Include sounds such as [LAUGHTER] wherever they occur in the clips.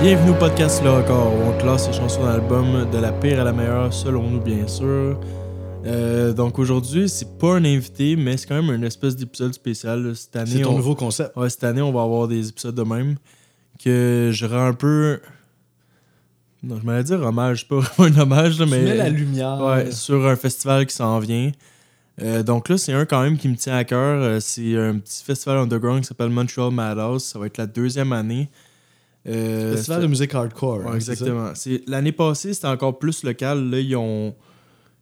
Bienvenue au podcast Le Record, où on classe les chansons d'album de la pire à la meilleure, selon nous, bien sûr. Euh, donc aujourd'hui, c'est pas un invité, mais c'est quand même une espèce d'épisode spécial. là. Cette année, C'est ton on... nouveau concept. Ouais, cette année, on va avoir des épisodes de même que je rends un peu. Non, je m'allais dire hommage, pas [LAUGHS] vraiment un hommage, là, Tu mais. mets la lumière. Ouais, sur un festival qui s'en vient. Euh, donc là, c'est un quand même qui me tient à cœur. Euh, c'est un petit festival underground qui s'appelle Montreal Madhouse. Ça va être la deuxième année. Euh, Festival de musique hardcore. Ouais, hein, ça? exactement. C'est- L'année passée, c'était encore plus local. Là, ils ont,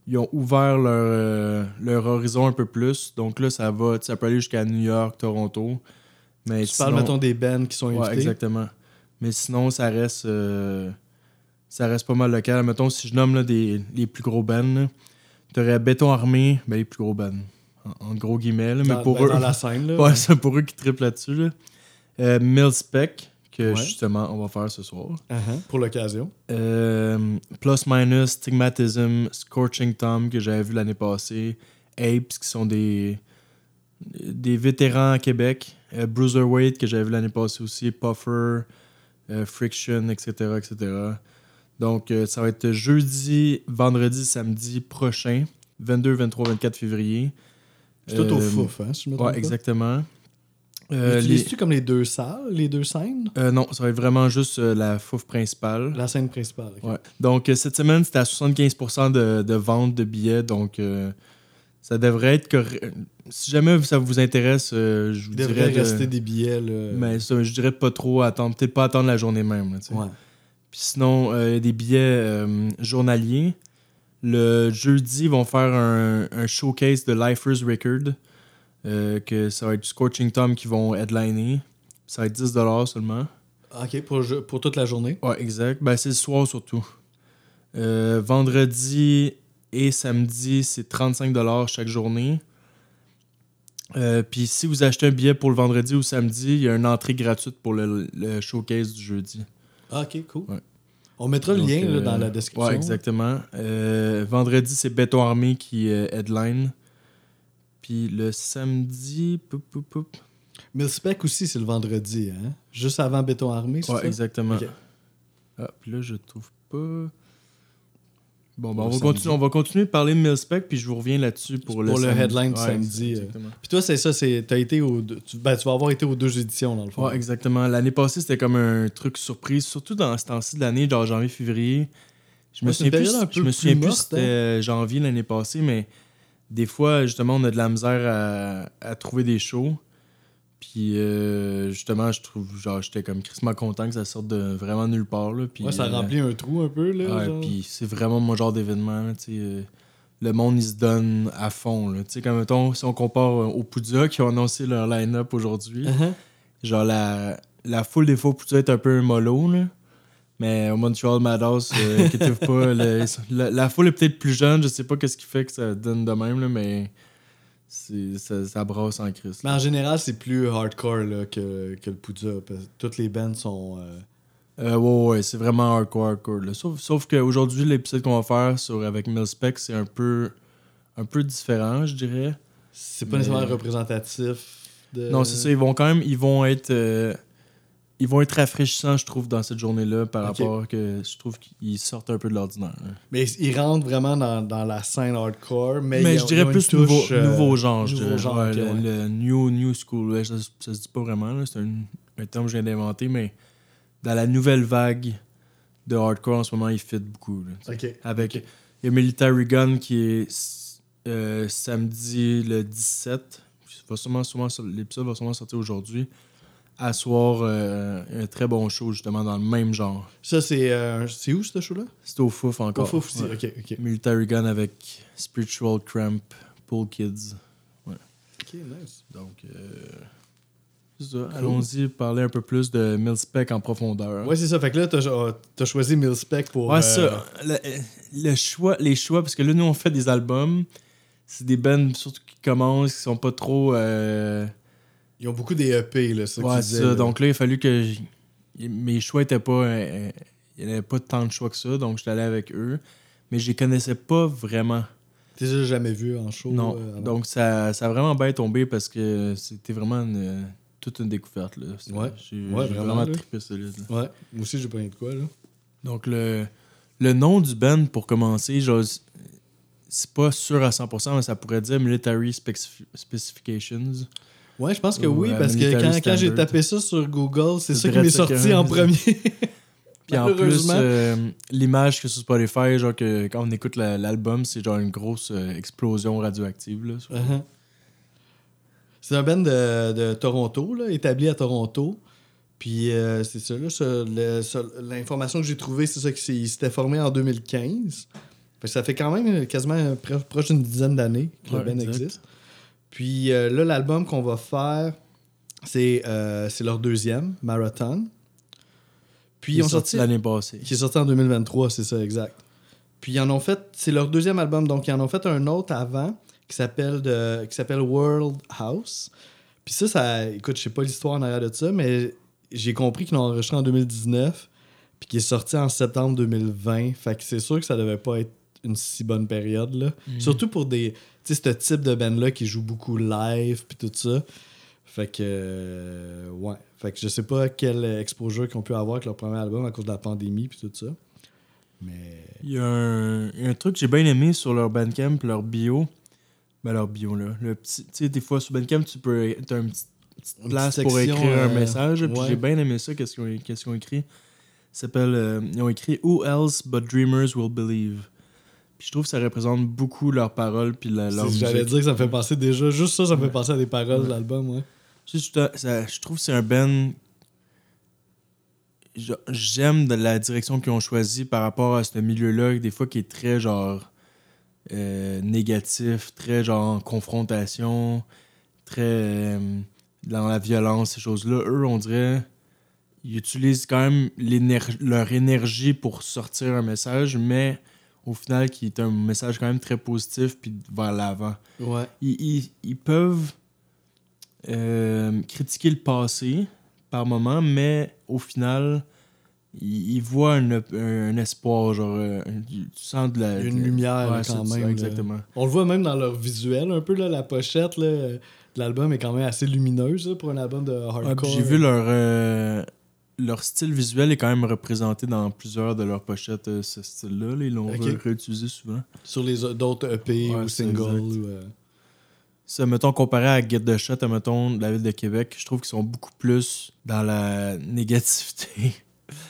ils ont ouvert leur, euh, leur horizon un peu plus. Donc là, ça va, ça peut aller jusqu'à New York, Toronto. Mais Tu parles, mettons, des bands qui sont Ouais, invités? exactement. Mais sinon, ça reste, euh, ça reste pas mal local. Mettons, si je nomme là, des, les plus gros bands, tu aurais Béton Armé, ben, les plus gros bands. En, en gros guillemets. là, Dans, mais pour ben, eux, dans la scène. Là, [LAUGHS] ouais, c'est pour eux qui triplent là-dessus. Là. Euh, Millspec, que Ouais. justement, on va faire ce soir. Uh-huh, Pour l'occasion. Euh, Plus Minus, Stigmatism, Scorching Tom, que j'avais vu l'année passée. Apes, qui sont des, des vétérans à Québec. Euh, Bruiserweight, que j'avais vu l'année passée aussi. Puffer, euh, Friction, etc. etc. Donc, euh, ça va être jeudi, vendredi, samedi prochain, 22, 23, 24 février. C'est tout au fouf, hein, si je me trompe Ouais, exactement. Euh, les- comme les deux salles, les deux scènes? euh, non, ça va être vraiment juste euh, la fouf principale. La scène principale. ok. Ouais. Donc, cette semaine, c'était à 75% de, de vente de billets. Donc, ça devrait être correct. Si jamais ça vous intéresse, je vous Il dirais. devrait de- rester des billets. Là. Mais ça, je dirais pas trop attendre. Peut-être pas attendre la journée même. là, tu. Ouais. Puis sinon, il y a des billets journaliers. Le jeudi, ils vont faire un, un showcase de Lifers Record. Euh, que ça va être Scorching Tom qui vont headliner. Ça va être 10$ seulement. OK, pour, pour toute la journée. Ouais, exact. Ben, c'est le soir surtout. Euh, vendredi et samedi, c'est 35$ chaque journée. Euh, Puis si vous achetez un billet pour le vendredi ou samedi, il y a une entrée gratuite pour le, le showcase du jeudi. Ah, OK, cool. Ouais. On mettra le lien là, dans la description. Ouais, exactement. Vendredi, c'est Béton Armé qui headline. Puis le samedi... poup, poup, poup. Millspec aussi, c'est le vendredi. Hein? Juste avant Béton Armé, c'est Ouais, ça? exactement. Ok. Ah, puis là, je trouve pas. Bon, ben, on, va continuer, on va continuer de parler de Millspec, puis je vous reviens là-dessus pour, le, Pour le headline du Ouais, samedi, euh. Exactement. Puis toi, c'est ça, c'est t'as été deux- tu, ben, tu vas avoir été aux deux éditions, dans le fond. Ouais, exactement. L'année passée, c'était comme un truc surprise, surtout dans ce temps-ci de l'année, genre janvier-février. Je me Ouais, souviens plus, je me souviens plus si c'était euh, janvier l'année passée, mais des fois, justement, on a de la misère à, à trouver des shows. Puis, euh, justement, je trouve, genre, j'étais comme crissement content que ça sorte de vraiment nulle part. Là, puis, Ouais, ça euh, remplit un trou un peu, là. Ouais, genre. puis c'est vraiment mon genre d'événement. là, tu sais, euh, le monde, il se donne à fond. Là. Tu sais, Comme mettons, si on compare euh, aux Poudja qui ont annoncé leur line-up aujourd'hui, Uh-huh. genre la, la foule des faux Poudja est un peu mollo. Là. Mais au Montreal Madhouse, euh, inquiétez-vous pas, le- la, la foule est peut-être plus jeune. Je sais pas qu'est-ce qui fait que ça donne de même, là, mais ça, ça brasse en crise. Mais en général, c'est plus hardcore là, que, que le Poudja. parce que toutes les bands sont. euh, Euh, ouais, ouais, c'est vraiment hardcore, hardcore. là. Sauf, sauf qu'aujourd'hui, l'épisode qu'on va faire sur, avec Millspec, c'est un peu, un peu différent, je dirais. c'est pas Mais- nécessairement représentatif. De... Non, c'est ça. Ils vont quand même, ils vont être, ils vont être rafraîchissants, je trouve, dans cette journée-là, par rapport que je trouve qu'ils sortent un peu de l'ordinaire. Mais ils rentrent vraiment dans, dans la scène hardcore. Mais, Mais, ils je dirais ils ont plus nouveau, euh, nouveau genre, nouveau genre, Ouais, le, ouais. le new, new school, ouais, ça, ça se dit pas vraiment, c'est un, un terme que je viens d'inventer, mais dans la nouvelle vague de hardcore en ce moment, il fit beaucoup. là. Avec, il y a Military Gun qui est euh, samedi le 17. Va sûrement, sûrement, l'épisode va sûrement sortir aujourd'hui. À soir, euh, un très bon show, justement, dans le même genre. Ça, c'est euh, c'est où ce show-là? C'est au Fouf encore. Au Fouf aussi. Ouais. Ok, ok. Military Gun avec Spiritual Cramp, Pool Kids. Ok, nice. Donc, euh, ça. Allons-y parler un peu plus de Millspec en profondeur. Ouais, c'est ça. Fait que là, t'as as choisi Millspec pour. Ouais, euh, ça. Le, le choix, les choix, parce que là, nous, on fait des albums. C'est des bands surtout qui commencent, qui sont pas trop. euh, Ils ont beaucoup des EP, là. Ça Ouais, disaient, ça. là. Donc là, il a fallu que. j- Mes choix étaient pas. euh, il n'y avait pas tant de choix que ça, donc j'étais allé avec eux. Mais je les connaissais pas vraiment. T'es déjà jamais vu en show. non. euh, donc ça, ça a vraiment bien tombé parce que c'était vraiment une, toute une découverte. Là. Ouais. J'ai Ouais, vraiment, vraiment, trippé solide. là. Ouais, moi aussi, j'ai pas rien de quoi, là. Donc, le, le nom du band, pour commencer, genre, c'est- pas sûr à 100%, mais ça pourrait dire Military Speci- Specifications. Ouais, je pense que Ou, oui, parce que quand, quand j'ai tapé ça sur Google, c'est ça qui m'est sorti en premier. [LAUGHS] Puis en plus, euh, l'image que sur Spotify, genre que quand on écoute la- l'album, c'est genre une grosse euh, explosion radioactive. Là, Uh-huh. C'est un band de, de Toronto, là, établi à Toronto. Puis euh, c'est ça, l'information que j'ai trouvée, c'est ça qu'il s'était formé en 2015. Fait que ça fait quand même quasiment proche d'une dizaine d'années que Ouais, le band existe. Puis euh, là, l'album qu'on va faire, c'est, euh, leur deuxième, Marathon. Puis ils ont sorti l'année passée. qui est sorti en 2023, c'est ça, exact. Puis ils en ont fait, c'est leur deuxième album, donc ils en ont fait un autre avant qui s'appelle World House. Puis ça, ça, écoute, je sais pas l'histoire en arrière de ça, mais j'ai compris qu'ils l'ont enregistré en 2019, puis qui est sorti en septembre 2020. Fait que c'est sûr que ça devait pas être une si bonne période là. Mhm. Surtout pour des, sais, ce type de band là qui joue beaucoup live puis tout ça. Fait que, euh, ouais. Fait que je sais pas quel exposure qu'ils ont pu avoir avec leur premier album à cause de la pandémie puis tout ça. Mais. Il y a un, un truc que j'ai bien aimé sur leur Bandcamp, leur bio. Ben, leur bio, là. Le petit, tu sais, des fois, sur Bandcamp, tu peux. T'as une petite, petite place pour écrire un euh, message. Puis j'ai bien aimé ça, qu'est-ce qu'ils ont, ont écrit. S'appelle. euh, ils ont écrit Who else but dreamers will believe? Puis je trouve que ça représente beaucoup leurs paroles. Puis la- leur J'allais dire que ça me fait penser déjà. Juste ça, ça me fait penser à des paroles de l'album, ouais. Je, ça- je trouve que c'est un band. J'aime de la direction qu'ils ont choisi par rapport à ce milieu-là, des fois qui est très genre euh, négatif, très genre en confrontation, très euh, dans la violence, ces choses-là. Eux, on dirait, ils utilisent quand même leur énergie pour sortir un message, mais au final, qui est un message quand même très positif puis vers l'avant Ouais. ils, ils- ils peuvent euh, critiquer le passé par moment, mais au final, ils, ils voient un, un espoir, genre, euh, un- tu sens de la... Une de- lumière Ouais, quand ça, même. là. On le voit même dans leur visuel un peu, là, la pochette là, euh, de l'album est quand même assez lumineuse là, pour un album de Ouais, hardcore. J'ai vu leur, euh, leur style visuel est quand même représenté dans plusieurs de leurs pochettes, euh, ce style-là. là. Ils l'ont réutilisé souvent. Sur les d'autres EP Ouais, ou singles. ou, euh, Ça, mettons, comparé à Get the Shot, à, mettons, de la ville de Québec, je trouve qu'ils sont beaucoup plus dans la [LAUGHS] négativité.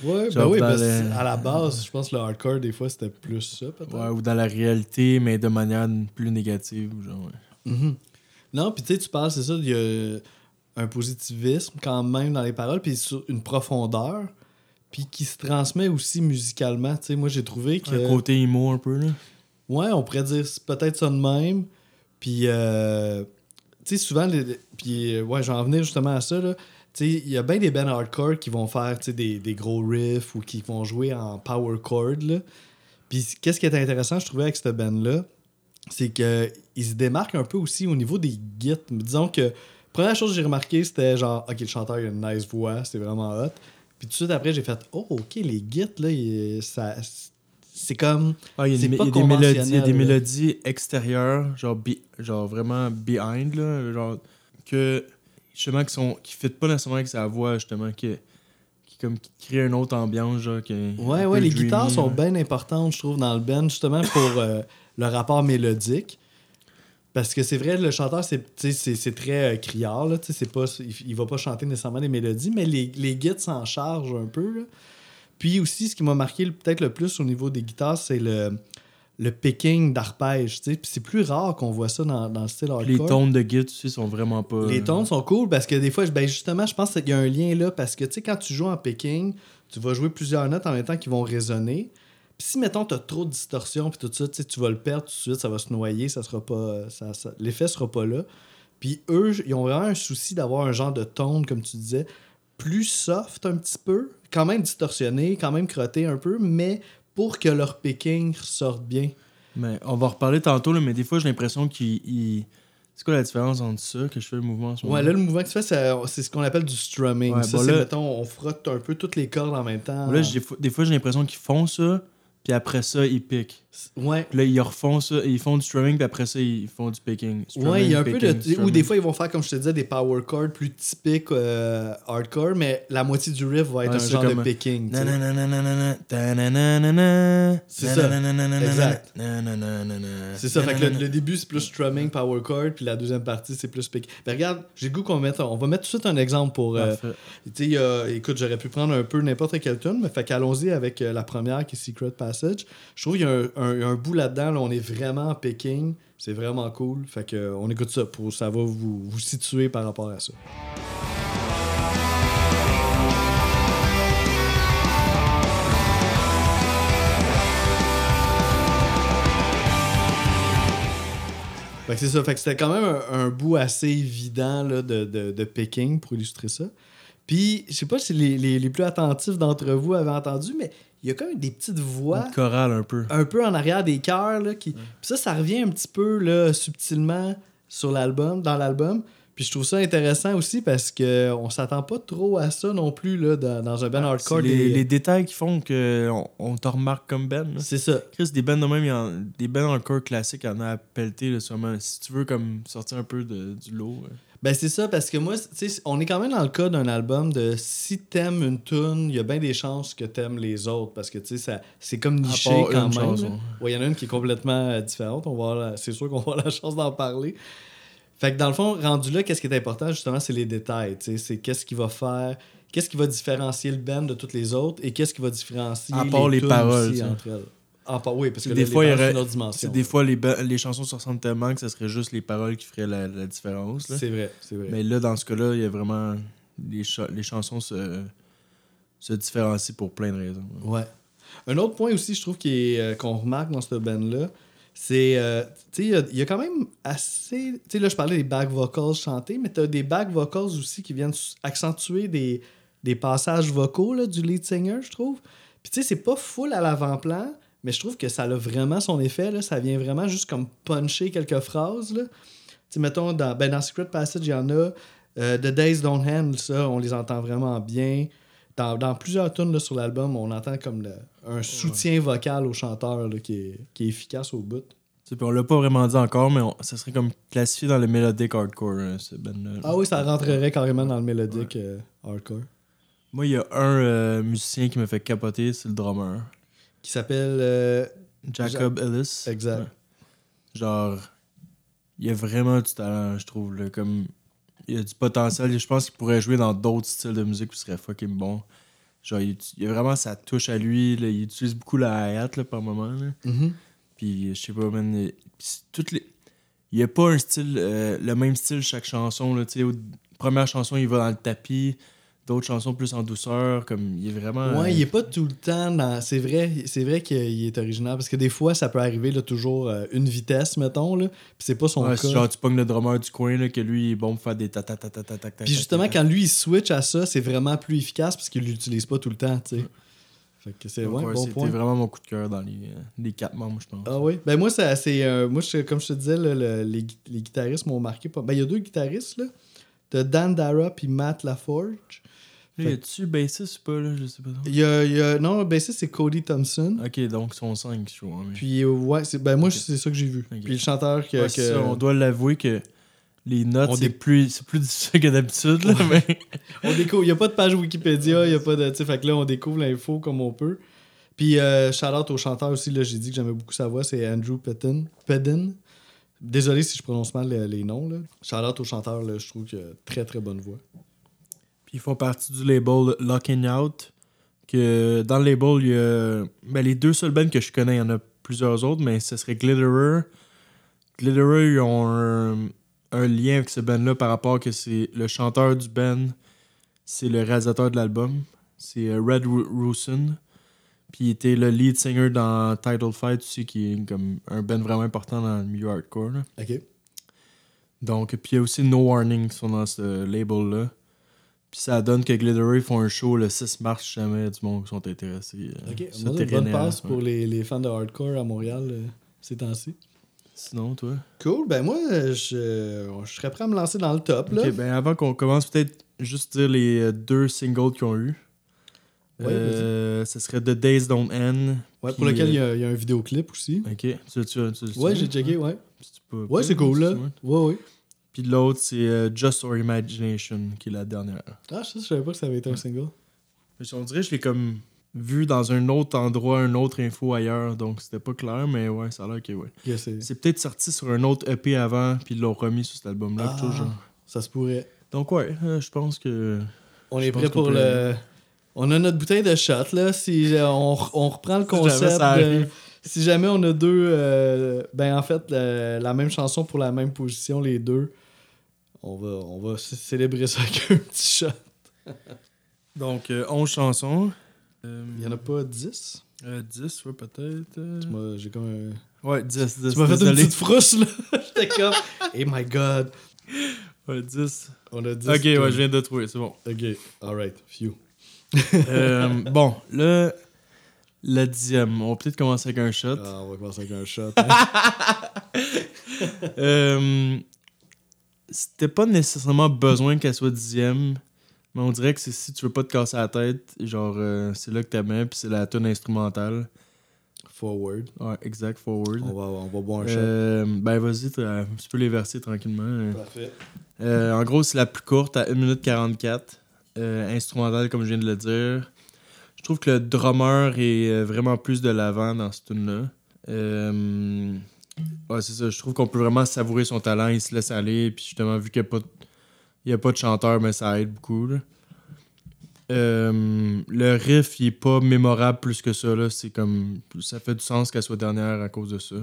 Ouais, ben oui, parce le- que à la base, je pense que le hardcore, des fois, c'était plus ça, peut-être. Ouais, ou dans la réalité, mais de manière plus négative. Genre, ouais. Mhm. Non, puis tu sais, tu parles, c'est ça, il y a un positivisme quand même dans les paroles, puis sur une profondeur, puis qui se transmet aussi musicalement. Tu sais, moi, j'ai trouvé que. Un côté emo un peu, là. Ouais, on pourrait dire peut-être ça de même. Puis, euh, tu sais, souvent, les, puis, euh, ouais, j'en venais justement à ça, là. Tu sais, il y a bien des bands hardcore qui vont faire, tu sais, des, des gros riffs ou qui vont jouer en power chord, là. Puis, qu'est-ce qui est intéressant, je trouvais, avec cette band-là, c'est qu'ils se démarquent un peu aussi au niveau des gits. Disons que, première chose que j'ai remarqué, c'était genre, OK, le chanteur, il a une nice voix, c'est vraiment hot. Puis tout de suite après, j'ai fait, oh, OK, les gits, là, il- ça, c'est comme... Ah, il y a, des- pas y a des mélodies, y a des mélodies extérieures, genre, be- genre vraiment behind, là, genre que justement qui sont qui fit pas nécessairement avec sa voix justement qui qui comme qui crée une autre ambiance genre qui Ouais, ouais, les dreamy, guitares sont bien importantes, je trouve, dans le band, justement pour euh, le rapport mélodique. Parce que c'est vrai, le chanteur, c'est très euh, criard, là, tu sais, c'est pas, il, il va pas chanter nécessairement des mélodies, mais les, les guides s'en chargent un peu. là. Puis aussi, ce qui m'a marqué peut-être le plus au niveau des guitares, c'est le, le picking d'arpège. Puis c'est plus rare qu'on voit ça dans, dans le style hardcore. les tones de guitare tu sais sont vraiment pas Les tones sont cool parce que des fois, ben justement, je pense qu'il y a un lien là parce que tu sais, quand tu joues en picking, tu vas jouer plusieurs notes en même temps qui vont résonner. Puis si, mettons, tu as trop de distorsion puis tout ça, tu sais, tu vas le perdre tout de suite, ça va se noyer, ça sera pas. Ça, ça- L'effet sera pas là. Puis eux, ils ont vraiment un souci d'avoir un genre de tone, comme tu disais, plus soft un petit peu, quand même distorsionné, quand même crotté un peu, mais pour que leur picking sorte bien. mais on va reparler tantôt là, mais des fois j'ai l'impression qu'ils ils- c'est quoi la différence entre ça que je fais le mouvement en ce moment? Ouais, là, le mouvement que tu fais, c'est ce qu'on appelle du strumming. Ouais, ça, bon, c'est, là- mettons, on frotte un peu toutes les cordes en même temps. Là, des fois, j'ai l'impression qu'ils font ça, puis après ça, ils piquent. Ouais. Puis là, ils refont ça, ils font du strumming, puis après ça, ils font du picking. Ouais, il y a un peu de. Strumming, Ou des strumming. fois, ils vont faire, comme je te disais, des power chords plus typiques euh, hardcore, mais la moitié du riff va être Ouais, un genre de picking. C'est ça. Exact. C'est ça, fait que le, début c'est plus strumming, power chord, puis la deuxième partie c'est plus pick. Ben regarde, j'ai goût qu'on mette, on va mettre tout de suite un exemple pour. euh, tu sais, écoute, j'aurais pu prendre un peu n'importe quelle tune, mais fait qu'allons-y avec la première qui est Secret Passage. Je trouve qu'il y a un, un- un bout là-dedans, là, on est vraiment en picking, c'est vraiment cool. Fait que euh, on écoute ça pour ça va vous, vous situer par rapport à ça. Fait que c'est ça. Fait que c'était quand même un, un bout assez évident là, de, de, de picking pour illustrer ça. Puis, je sais pas si les, les, les plus attentifs d'entre vous avaient entendu, mais il y a quand même des petites voix Une chorale un peu. un peu en arrière des chœurs. Là, qui... Puis ça, ça revient un petit peu là, subtilement sur l'album, dans l'album. Puis je trouve ça intéressant aussi parce que on s'attend pas trop à ça non plus là, dans, dans un band hardcore. C'est les, des- les détails qui font qu'on on te remarque comme Ben. là. C'est ça. Chris, des bands de même, il y en- des bands encore classiques, il y en a à pelleter, là, sûrement. Si tu veux comme sortir un peu de- du lot. Ben c'est ça parce que moi, tu sais, on est quand même dans le cas d'un album de si t'aimes une tune, il y a bien des chances que t'aimes les autres parce que tu sais, c'est comme niché quand même. Ouais, il y en a une qui est complètement euh, différente. On va c'est sûr qu'on va avoir la chance d'en parler. Fait que dans le fond, rendu là, qu'est-ce qui est important justement, c'est les détails. tu sais, C'est qu'est-ce qui va faire, qu'est-ce qui va différencier le band de toutes les autres et qu'est-ce qui va différencier À part les paroles, aussi entre elles. En oui, parce que Des là, fois, les il y aurait- c'est une autre dimension. Des fois, les, les chansons se ressemblent tellement que ce serait juste les paroles qui feraient la, la différence. C'est vrai, c'est vrai. Mais là, dans ce cas-là, il y a vraiment. Les, cha- les chansons se, se différencient pour plein de raisons. Ouais. Un autre point aussi, je trouve, euh, qu'on remarque dans cette band-là, c'est. euh, tu sais, il y a- il y, a quand même assez. Tu sais, là, je parlais des back vocals chantés, mais tu as des back vocals aussi qui viennent accentuer des, des passages vocaux là, du lead singer, je trouve. Puis, tu sais, c'est pas full à l'avant-plan, mais je trouve que ça a vraiment son effet. Là. Ça vient vraiment juste comme puncher quelques phrases. Là. Mettons, dans, ben, dans Secret Passage, il y en a. Euh, The Days Don't End, ça, on les entend vraiment bien. Dans, dans plusieurs tunes là, sur l'album, on entend comme le- un soutien vocal au chanteur là, qui, est, qui est efficace au bout. Puis on l'a pas vraiment dit encore, mais on- ça serait comme classifié dans le melodic hardcore, hein, ce band-là. Ah oui, ça rentrerait carrément dans le mélodique euh, hardcore. Moi, il y a un euh, musicien qui me fait capoter, c'est le drummer. Qui s'appelle. euh, Jacob Ellis. Exact. Ouais. Genre, il y a vraiment du talent, je trouve. Là, comme, il y a du potentiel. Je pense qu'il pourrait jouer dans d'autres styles de musique qui serait fucking bon. Genre, il, il y a vraiment sa touche à lui. là, il utilise beaucoup la hi-hat par moment. Là. mhm. Puis, je sais pas, man. toutes les... Il n'y a pas un style, euh, le même style chaque chanson. Là, première chanson, il va dans le tapis. D'autres chansons plus en douceur. Comme, il est vraiment. Ouais, euh, il est pas tout le temps dans. C'est vrai, c'est vrai qu'il est original parce que des fois, ça peut arriver là, toujours euh, une vitesse, mettons, là. Puis c'est pas son ouais, cas. genre, tu pognes le drummer du coin, là, que lui, il est bon pour faire des ta ta ta ta ta ta Puis justement, quand lui il switch à ça, c'est vraiment plus efficace parce qu'il l'utilise pas tout le temps, tu sais. Fait que c'est ouais, bon C'était vraiment mon coup de cœur dans les, euh, les quatre membres, je pense. Ah oui? Ben moi, c'est c'est, euh, moi je- comme je te disais, là, le- les, les guitaristes m'ont marqué. Pas... Ben il y a deux guitaristes, là. T'as Dan Dara puis Matt LaForge. Là, y a-tu bassiste ou pas, là? Je sais pas. y a, y a- non, ben c'est Cody Thompson. Ok, donc sont cinq, je crois. mais- Puis, euh, ouais, c'est, ben moi, c'est ça que j'ai vu. Puis le chanteur que. Ouais, que- c'est ça, on doit l'avouer que les notes, On c'est plus, c'est plus difficile que d'habitude, là, mais... [LAUGHS] on découvre. Il n'y a pas de page Wikipédia, il y a pas de. Fait que là, on découvre l'info comme on peut. Puis, euh, shout out au chanteur aussi, là, j'ai dit que j'aimais beaucoup sa voix, c'est Andrew Pedden. Pedden. Désolé si je prononce mal les, les noms, là. Shout out au chanteur, là, je trouve qu'il a très très bonne voix. Puis ils font partie du label Locking Out, que dans le label, il y a... Ben, les deux seuls bands que je connais, il y en a plusieurs autres, mais ce serait Glitterer. Glitterer, ils ont un, un lien avec ce band-là par rapport que c'est le chanteur du band, c'est le réalisateur de l'album. C'est euh, Red Ru- Rusin. Puis il était le lead singer dans Title Fight aussi, qui est comme un band vraiment important dans le milieu hardcore. là. Ok. Donc, puis il y a aussi No Warning qui sont dans ce label-là. Puis ça donne que Glitterer font un show le 6 mars, si jamais du monde qui sont intéressés. euh, Ok. Moi, une bonne passe ouais. pour les, les fans de hardcore à Montréal euh, ces temps-ci. Sinon, toi? Cool. Ben, moi, euh, je, je serais prêt à me lancer dans le top, là. Ok, ben avant qu'on commence, peut-être juste dire les deux singles qu'ils ont eu. Ouais, Euh, ce serait The Days Don't End. Ouais, pour lequel il y, euh, a- il y a un vidéoclip aussi. Ok, tu, tu, tu, tu- Ouais, j'ai checké, ouais. Ouais, c'est cool, là. ouais. Ouais, ouais. Puis l'autre, c'est euh, Just Our Imagination, qui est la dernière. Ah, je savais pas que ça avait été un single. Mais On dirait que je l'ai comme vu dans un autre endroit, un autre info ailleurs, donc c'était pas clair, mais ouais, ça a l'air que ouais. C'est- C'est peut-être sorti sur un autre EP avant, puis ils l'ont remis sur cet album-là. Ah. genre. Ça se pourrait. Donc ouais, euh, je pense que. On est prêt pour peut- le. On a notre bouteille de shot, là. Si euh, on, on reprend le concept. si jamais on a deux. euh, ben, en fait, la, la même chanson pour la même position, les deux, on va, on va célébrer ça avec un petit shot. Donc, euh, 11 chansons. Euh, Il y en a pas 10 euh, 10, ouais, peut-être. euh. Moi, j'ai comme un. Ouais, 10, 10. Tu m'as fait une petite frousse, là. [LAUGHS] J'étais comme. Oh my god. Ouais, 10. On a 10. Ok, ouais, je viens de trouver, c'est bon. Ok, alright. Phew. Euh, [LAUGHS] bon, là, la dixième. On va peut-être commencer avec un shot. Ah, on va commencer avec un shot. [LAUGHS] hein. Euh, C'était pas nécessairement besoin qu'elle soit dixième, mais on dirait que c'est si tu veux pas te casser la tête, genre, euh, c'est là que t'aimais, puis c'est la tune instrumentale. Forward. Ouais, exact, forward. On va, on va boire un shot. Euh, ben vas-y, tu peux les verser tranquillement. euh. Parfait. Euh, en gros, c'est la plus courte à 1 minute 44. Euh, instrumentale, comme je viens de le dire. Je trouve que le drummer est vraiment plus de l'avant dans ce tune-là. Euh, ouais, c'est ça. Je trouve qu'on peut vraiment savourer son talent. Il se laisse aller. Puis justement, vu qu'il n'y a, a pas de chanteur, mais ça aide beaucoup. là. Euh, le riff, il est pas mémorable plus que ça. Là. C'est comme, ça fait du sens qu'elle soit dernière à cause de ça.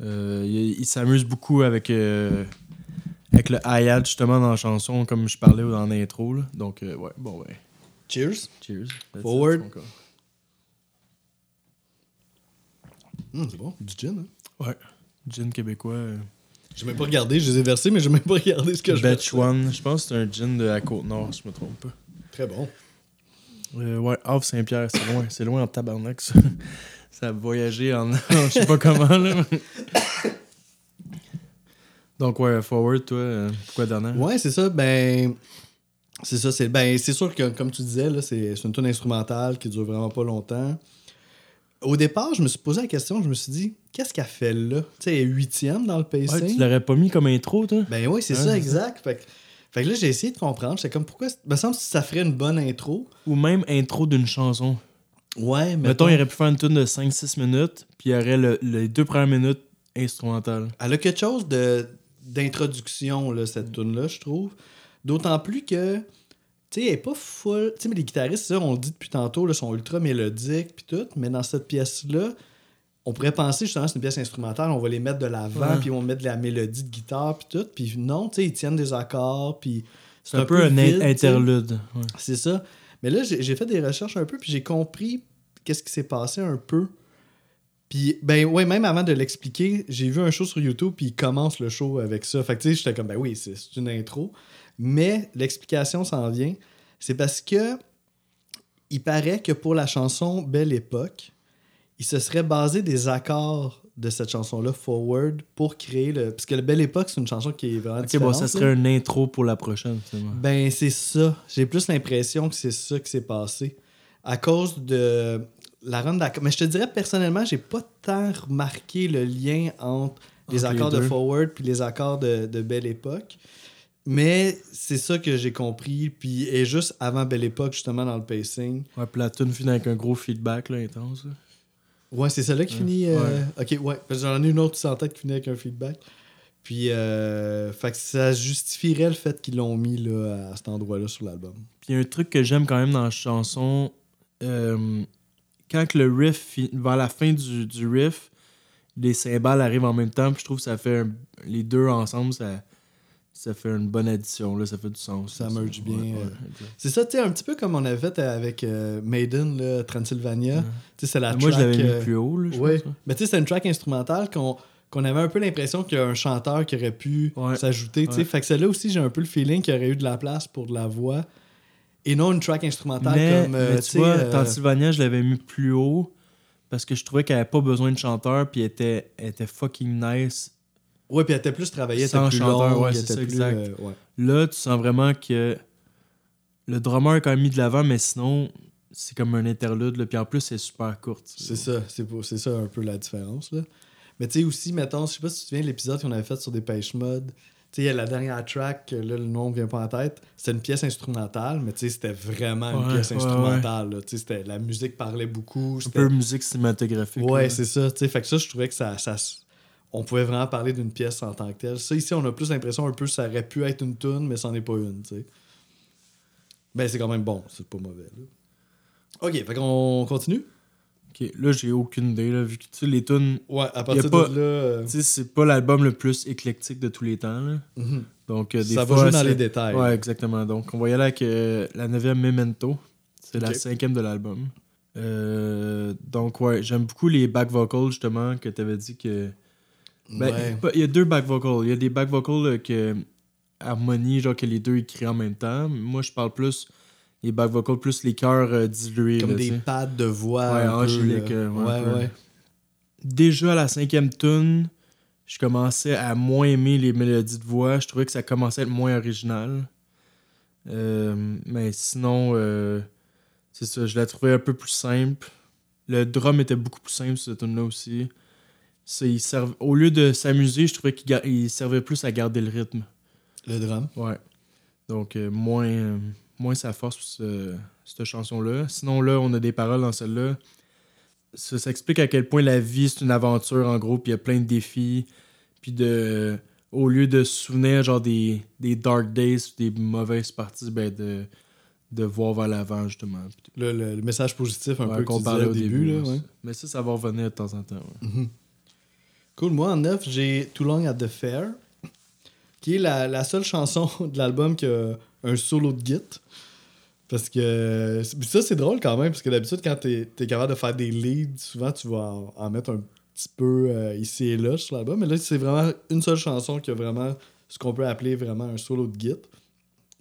Euh, il il s'amuse beaucoup avec, euh, avec le hi-hat justement dans la chanson, comme je parlais dans l'intro. là. Donc, euh, ouais, bon, ouais. Cheers. Cheers. That's Forward. it. Hum, c'est bon. Du gin, hein? Ouais. Gin québécois. euh, J'ai même pas regardé, je les ai versés, mais j'ai même pas regardé ce que je Batch One. Je pense que c'est un gin de la Côte-Nord, si je me trompe pas. Très bon. Euh, ouais, Havre Saint-Pierre, c'est loin. C'est loin en tabarnak, ça. [LAUGHS] Ça a voyagé [LAUGHS] en. je sais pas comment, là. Donc, ouais, Forward, toi, euh, pourquoi dernière Ouais, c'est ça. Ben, c'est ça. C'est ben, c'est sûr que, comme tu disais, là, c'est c'est une tune instrumentale qui dure vraiment pas longtemps. Au départ, je me suis posé la question, je me suis dit, qu'est-ce qu'elle fait là? Tu sais, elle est huitième dans le Ouais, pacing. tu l'aurais pas mis comme intro, toi? Ben oui, c'est Ouais, ça, exact. Fait, que- fait que là, j'ai essayé de comprendre. J'étais comme, pourquoi. Il me semble que ça ferait une bonne intro. Ou même intro d'une chanson. Ouais, mais. Mettons, il aurait pu faire une tune de 5-6 minutes, puis il y aurait le- les deux premières minutes instrumentales. Elle a quelque chose de d'introduction, là, cette tune-là, je trouve. D'autant plus que, tu sais, elle est pas full. Tu sais, mais les guitaristes, ça, on le dit depuis tantôt, là, sont ultra mélodiques, puis tout. Mais dans cette pièce-là, on pourrait penser justement que c'est une pièce instrumentale, on va les mettre de l'avant, puis on va mettre de la mélodie de guitare, puis tout. Puis non, tu sais, ils tiennent des accords, puis C'est un, peu un vide, interlude. ouais. C'est ça. Mais là, j'ai fait des recherches un peu, puis j'ai compris qu'est-ce qui s'est passé un peu. Puis, ben ouais, même avant de l'expliquer, j'ai vu un show sur YouTube, puis il commence le show avec ça. Fait que, tu sais, j'étais comme, ben oui, c'est une intro. Mais l'explication s'en vient. C'est parce que il paraît que pour la chanson Belle Époque, il se serait basé des accords de cette chanson-là, Forward, pour créer le. Parce que le Belle Époque, c'est une chanson qui est vraiment. Ok, bon, ça là. serait une intro pour la prochaine, finalement. Ben, c'est ça. J'ai plus l'impression que c'est ça qui s'est passé. À cause de la run d'accords. Mais je te dirais, personnellement, j'ai pas tant remarqué le lien entre les Entre les accords de. Forward puis les accords de, de Belle Époque. Mais c'est ça que j'ai compris. Puis, et juste avant Belle Époque, justement, dans le pacing. Ouais, puis la tune finit avec un gros feedback, là, intense. là. Ouais, c'est celle-là qui Ouais. finit. euh, Ok, ouais. Parce que J'en ai une autre en tête qui finit avec un feedback. Puis, euh, fait que ça justifierait le fait qu'ils l'ont mis là, à cet endroit-là sur l'album. Puis un truc que j'aime quand même dans la chanson, euh, quand que le riff, vers la fin du, du riff, les cymbales arrivent en même temps, puis je trouve que ça fait un- les deux ensemble, ça, ça fait une bonne addition, là, ça fait du sens. Ça merge bien, ouais, ouais, exact. C'est ça, tu sais, un petit peu comme on avait fait avec euh, Maiden, là, Transylvania. Tu sais, c'est la Moi, je l'avais mis euh, plus haut, là, je ouais. pense. Mais tu sais, c'est une track instrumentale qu'on avait un peu l'impression qu'il y a un chanteur qui aurait pu s'ajouter. tu sais. Fait que celle-là aussi, j'ai un peu le feeling qu'il y aurait eu de la place pour de la voix. Et non une track instrumentale Mais, comme. euh, mais tu vois, Transylvania, je l'avais mis plus haut parce que je trouvais qu'elle avait pas besoin de chanteur, puis elle était, elle était fucking nice. Ouais, puis elle était plus travaillée, elle était plus chanteur, longue, ouais, c'est ça, plus, exact. euh, ouais. Là, tu sens vraiment que le drummer a quand même mis de l'avant, mais sinon, c'est comme un interlude, là, puis en plus, c'est super courte. C'est ça, c'est ça un peu la différence. Là. Mais tu sais aussi, mettons, je sais pas si tu te souviens de l'épisode qu'on avait fait sur des pêches mode. Tu sais, il y a la dernière track, là, le nom me vient pas en tête. C'était une pièce instrumentale, mais tu sais, c'était vraiment une Ouais, pièce ouais, instrumentale. Tu sais, la musique parlait beaucoup. Un peu musique cinématographique. Ouais, c'est ça. Tu sais, fait que ça, je trouvais que ça, ça on pouvait vraiment parler d'une pièce en tant que telle. Ça, ici, on a plus l'impression un peu que ça aurait pu être une tune, mais c'en est pas une, tu sais. Ben, c'est quand même bon, c'est pas mauvais. là. Ok, fait qu'on continue? Ok, Là, j'ai aucune idée, là, vu que tu les tunes. Ouais, à partir pas- de là. euh, Tu sais, c'est pas l'album le plus éclectique de tous les temps, là. mhm. Donc, euh, des ça fois, va jouer dans les détails. Ouais, exactement. Donc, on va y aller avec euh, la neuvième Memento. C'est la cinquième de l'album. Euh, donc, ouais, j'aime beaucoup les back vocals, justement, que tu avais dit que. Ben, Ouais. il y a deux back vocals. Il y a des back vocals euh, que. Harmonie, genre que les deux écrits en même temps. Moi, je parle plus. Les back vocals, plus les chœurs euh, dilués. Comme là, des pads de voix. Ouais, angélique, là. euh, ouais, ouais. Déjà à la cinquième tune, je commençais à moins aimer les mélodies de voix. Je trouvais que ça commençait à être moins original. Euh, mais sinon, c'est ça, je la trouvais un peu plus simple. Le drum était beaucoup plus simple sur cette tune là aussi. Ça, il serv- Au lieu de s'amuser, je trouvais qu'il ga- il servait plus à garder le rythme. Le drum. Ouais. Donc, euh, moins, euh, moins sa force ce- cette chanson-là. Sinon, là, on a des paroles dans celle-là. Ça, ça explique à quel point la vie, c'est une aventure, en gros, puis il y a plein de défis. Puis de... Au lieu de se souvenir, genre, des, des dark days, des mauvaises parties, ben, de, de voir vers l'avant, justement. Le, le- le message positif un Ouais, peu qu'on parlait au début. là, ouais. Mais ça, ça va revenir de temps en temps, ouais. Mhm. Cool. Moi, en neuf, j'ai Too Long at the Fair, qui est la, la seule chanson [LAUGHS] de l'album qui a un solo de git. Parce que ça, c'est drôle quand même, parce que d'habitude, quand t'es es capable de faire des leads, souvent, tu vas en, en mettre un petit peu euh, ici et là sur l'album. Mais là, c'est vraiment une seule chanson qui a vraiment ce qu'on peut appeler vraiment un solo de git.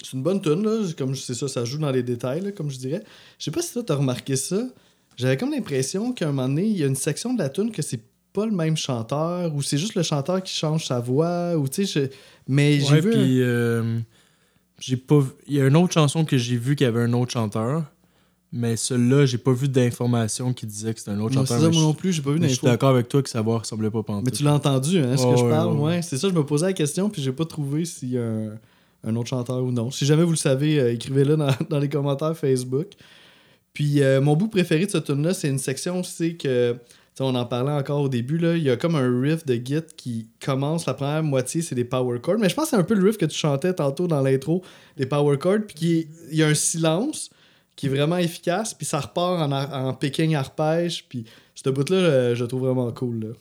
C'est une bonne tune là. Comme c'est ça, ça joue dans les détails, là, comme je dirais. Je sais pas si toi, t'as remarqué ça. J'avais comme l'impression qu'à un moment donné, il y a une section de la tune que c'est pas le même chanteur, ou c'est juste le chanteur qui change sa voix, ou tu sais, je- mais j'ai Ouais, vu. puis euh, j'ai pas vu- il y a une autre chanson que j'ai vue qui avait un autre chanteur mais celle-là j'ai pas vu d'information qui disait que c'était un autre Non, chanteur ça, moi je- non plus, j'ai pas vu je suis d'accord avec toi que ça va ressembler pas pantoute. Mais tu l'as entendu, hein, ce que je parle, ouais, ouais. ouais. C'est ça, je me posais la question, puis j'ai pas trouvé s'il y a un, un autre chanteur ou non. Si jamais vous le savez, euh, écrivez-le dans, [LAUGHS] dans les commentaires Facebook. Puis euh, mon bout préféré de ce tune-là, c'est une section, c'est que, on en parlait encore au début, là, il y a comme un riff de Git qui commence, la première moitié, c'est des power chords, mais je pense que c'est un peu le riff que tu chantais tantôt dans l'intro, des power chords, puis il y a un silence qui est vraiment efficace, puis ça repart en, en picking arpège, puis ce bout-là, je trouve vraiment cool, là.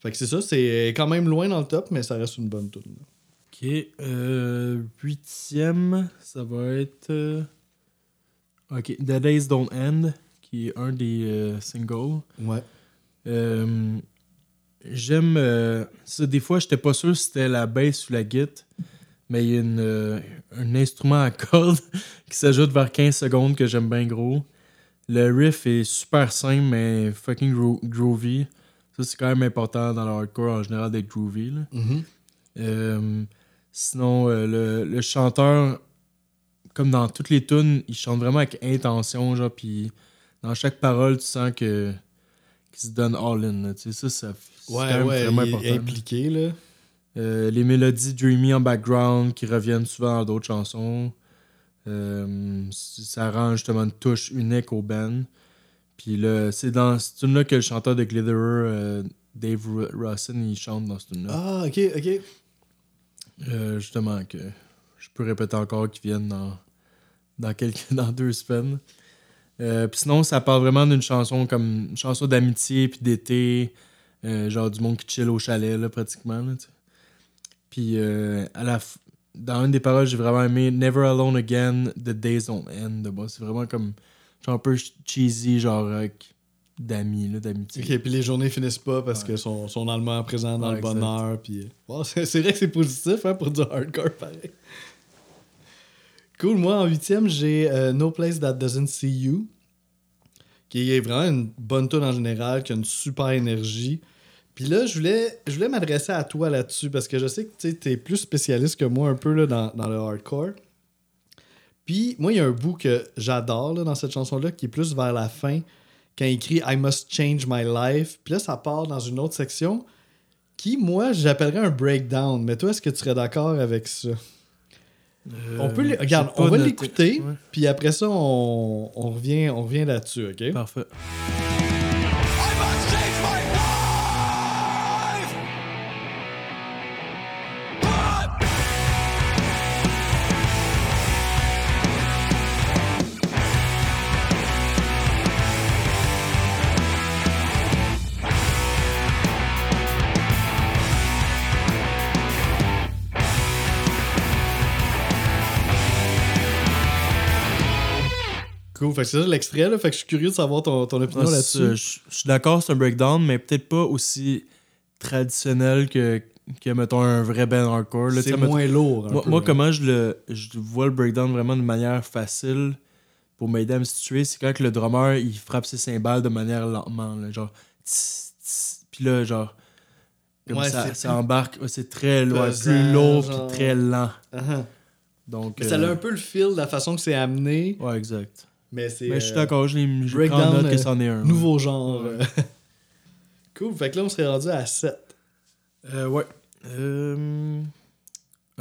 Fait que c'est ça, c'est quand même loin dans le top, mais ça reste une bonne tune. Ok, euh, huitième, ça va être. euh, Ok, The Days Don't End, qui est un des euh, singles. Ouais. Euh, J'aime. euh, ça, des fois, j'étais pas sûr si c'était la bass ou la guitare, mais il y a une, un instrument à [LAUGHS] cordes qui s'ajoute vers 15 secondes que j'aime bien gros. Le riff est super simple, mais fucking gro- groovy. Ça, c'est quand même important dans le hardcore en général d'être groovy. là. Mhm. Euh, sinon, le, le chanteur, comme dans toutes les tunes, il chante vraiment avec intention, genre, puis dans chaque parole, tu sens que qu'il se donne all-in. Tu sais, ça, ça c'est quand même ouais, vraiment il est important. impliqué, là. Euh, les mélodies dreamy en background qui reviennent souvent dans d'autres chansons. Euh, ça rend justement une touche unique au band. Puis là, c'est dans cette tune-là que le chanteur de Glitherer, euh, Dave Rawson, il chante dans cette tune-là. Ah, ok, ok. Justement, que je peux répéter encore qu'ils viennent dans, dans, quelques, [LAUGHS] dans deux semaines. Euh, puis sinon, ça parle vraiment d'une chanson comme une chanson d'amitié puis d'été, euh, genre du monde qui chill au chalet, là, pratiquement. là. Puis euh, à la f- dans une des paroles, j'ai vraiment aimé Never Alone Again, The Days Don't End. Bon, c'est vraiment comme genre un peu cheesy, genre rock d'amis, là, d'amitié. Ok, puis les journées finissent pas parce Ouais. que sont, sont dans le moment présent, dans Ouais, le bonheur. Puis... Wow, c'est [LAUGHS] c'est vrai que c'est positif hein, pour du hardcore, pareil. Cool, moi en huitième, j'ai euh, No Place That Doesn't See You, qui est vraiment une bonne tune en général, qui a une super énergie. Puis là, je voulais, je voulais m'adresser à toi là-dessus parce que je sais que tu es plus spécialiste que moi un peu là, dans, dans le hardcore. Puis, moi, il y a un bout que j'adore dans cette chanson-là, qui est plus vers la fin, quand il écrit I must change my life. Puis là, ça part dans une autre section qui, moi, j'appellerais un breakdown. Mais toi, est-ce que tu serais d'accord avec ça? On peut les- Euh, regarde, on va l'écouter, puis après ça, on, on revient, on revient là-dessus, OK? Parfait. Fait que c'est ça l'extrait, là. Fait que je suis curieux de savoir ton, ton opinion là-dessus. Je je suis d'accord, c'est un breakdown, mais peut-être pas aussi traditionnel que, que mettons, un vrai band hardcore. là. Tu C'est sais, mettons- moins lourd. un Moi, peu, moi, là. comment je le je vois le breakdown vraiment de manière facile pour m'aider à me situer, c'est quand que le drummer il frappe ses cymbales de manière lentement, là, genre tss, tss. puis là genre comme Ouais, ça, c'est ça plus embarque, ouais, c'est très ouais, pesant, plus lourd genre. puis très lent. Uh-huh. Donc Mais ça a euh, un peu le feel de la façon que c'est amené, ouais, exact. Mais c'est. Mais je suis d'accord, je l'ai breakdown, note que euh, c'en est un. Nouveau genre. Ouais. [LAUGHS] cool. Fait que là, on serait rendu à 7. Euh, ouais. Euh,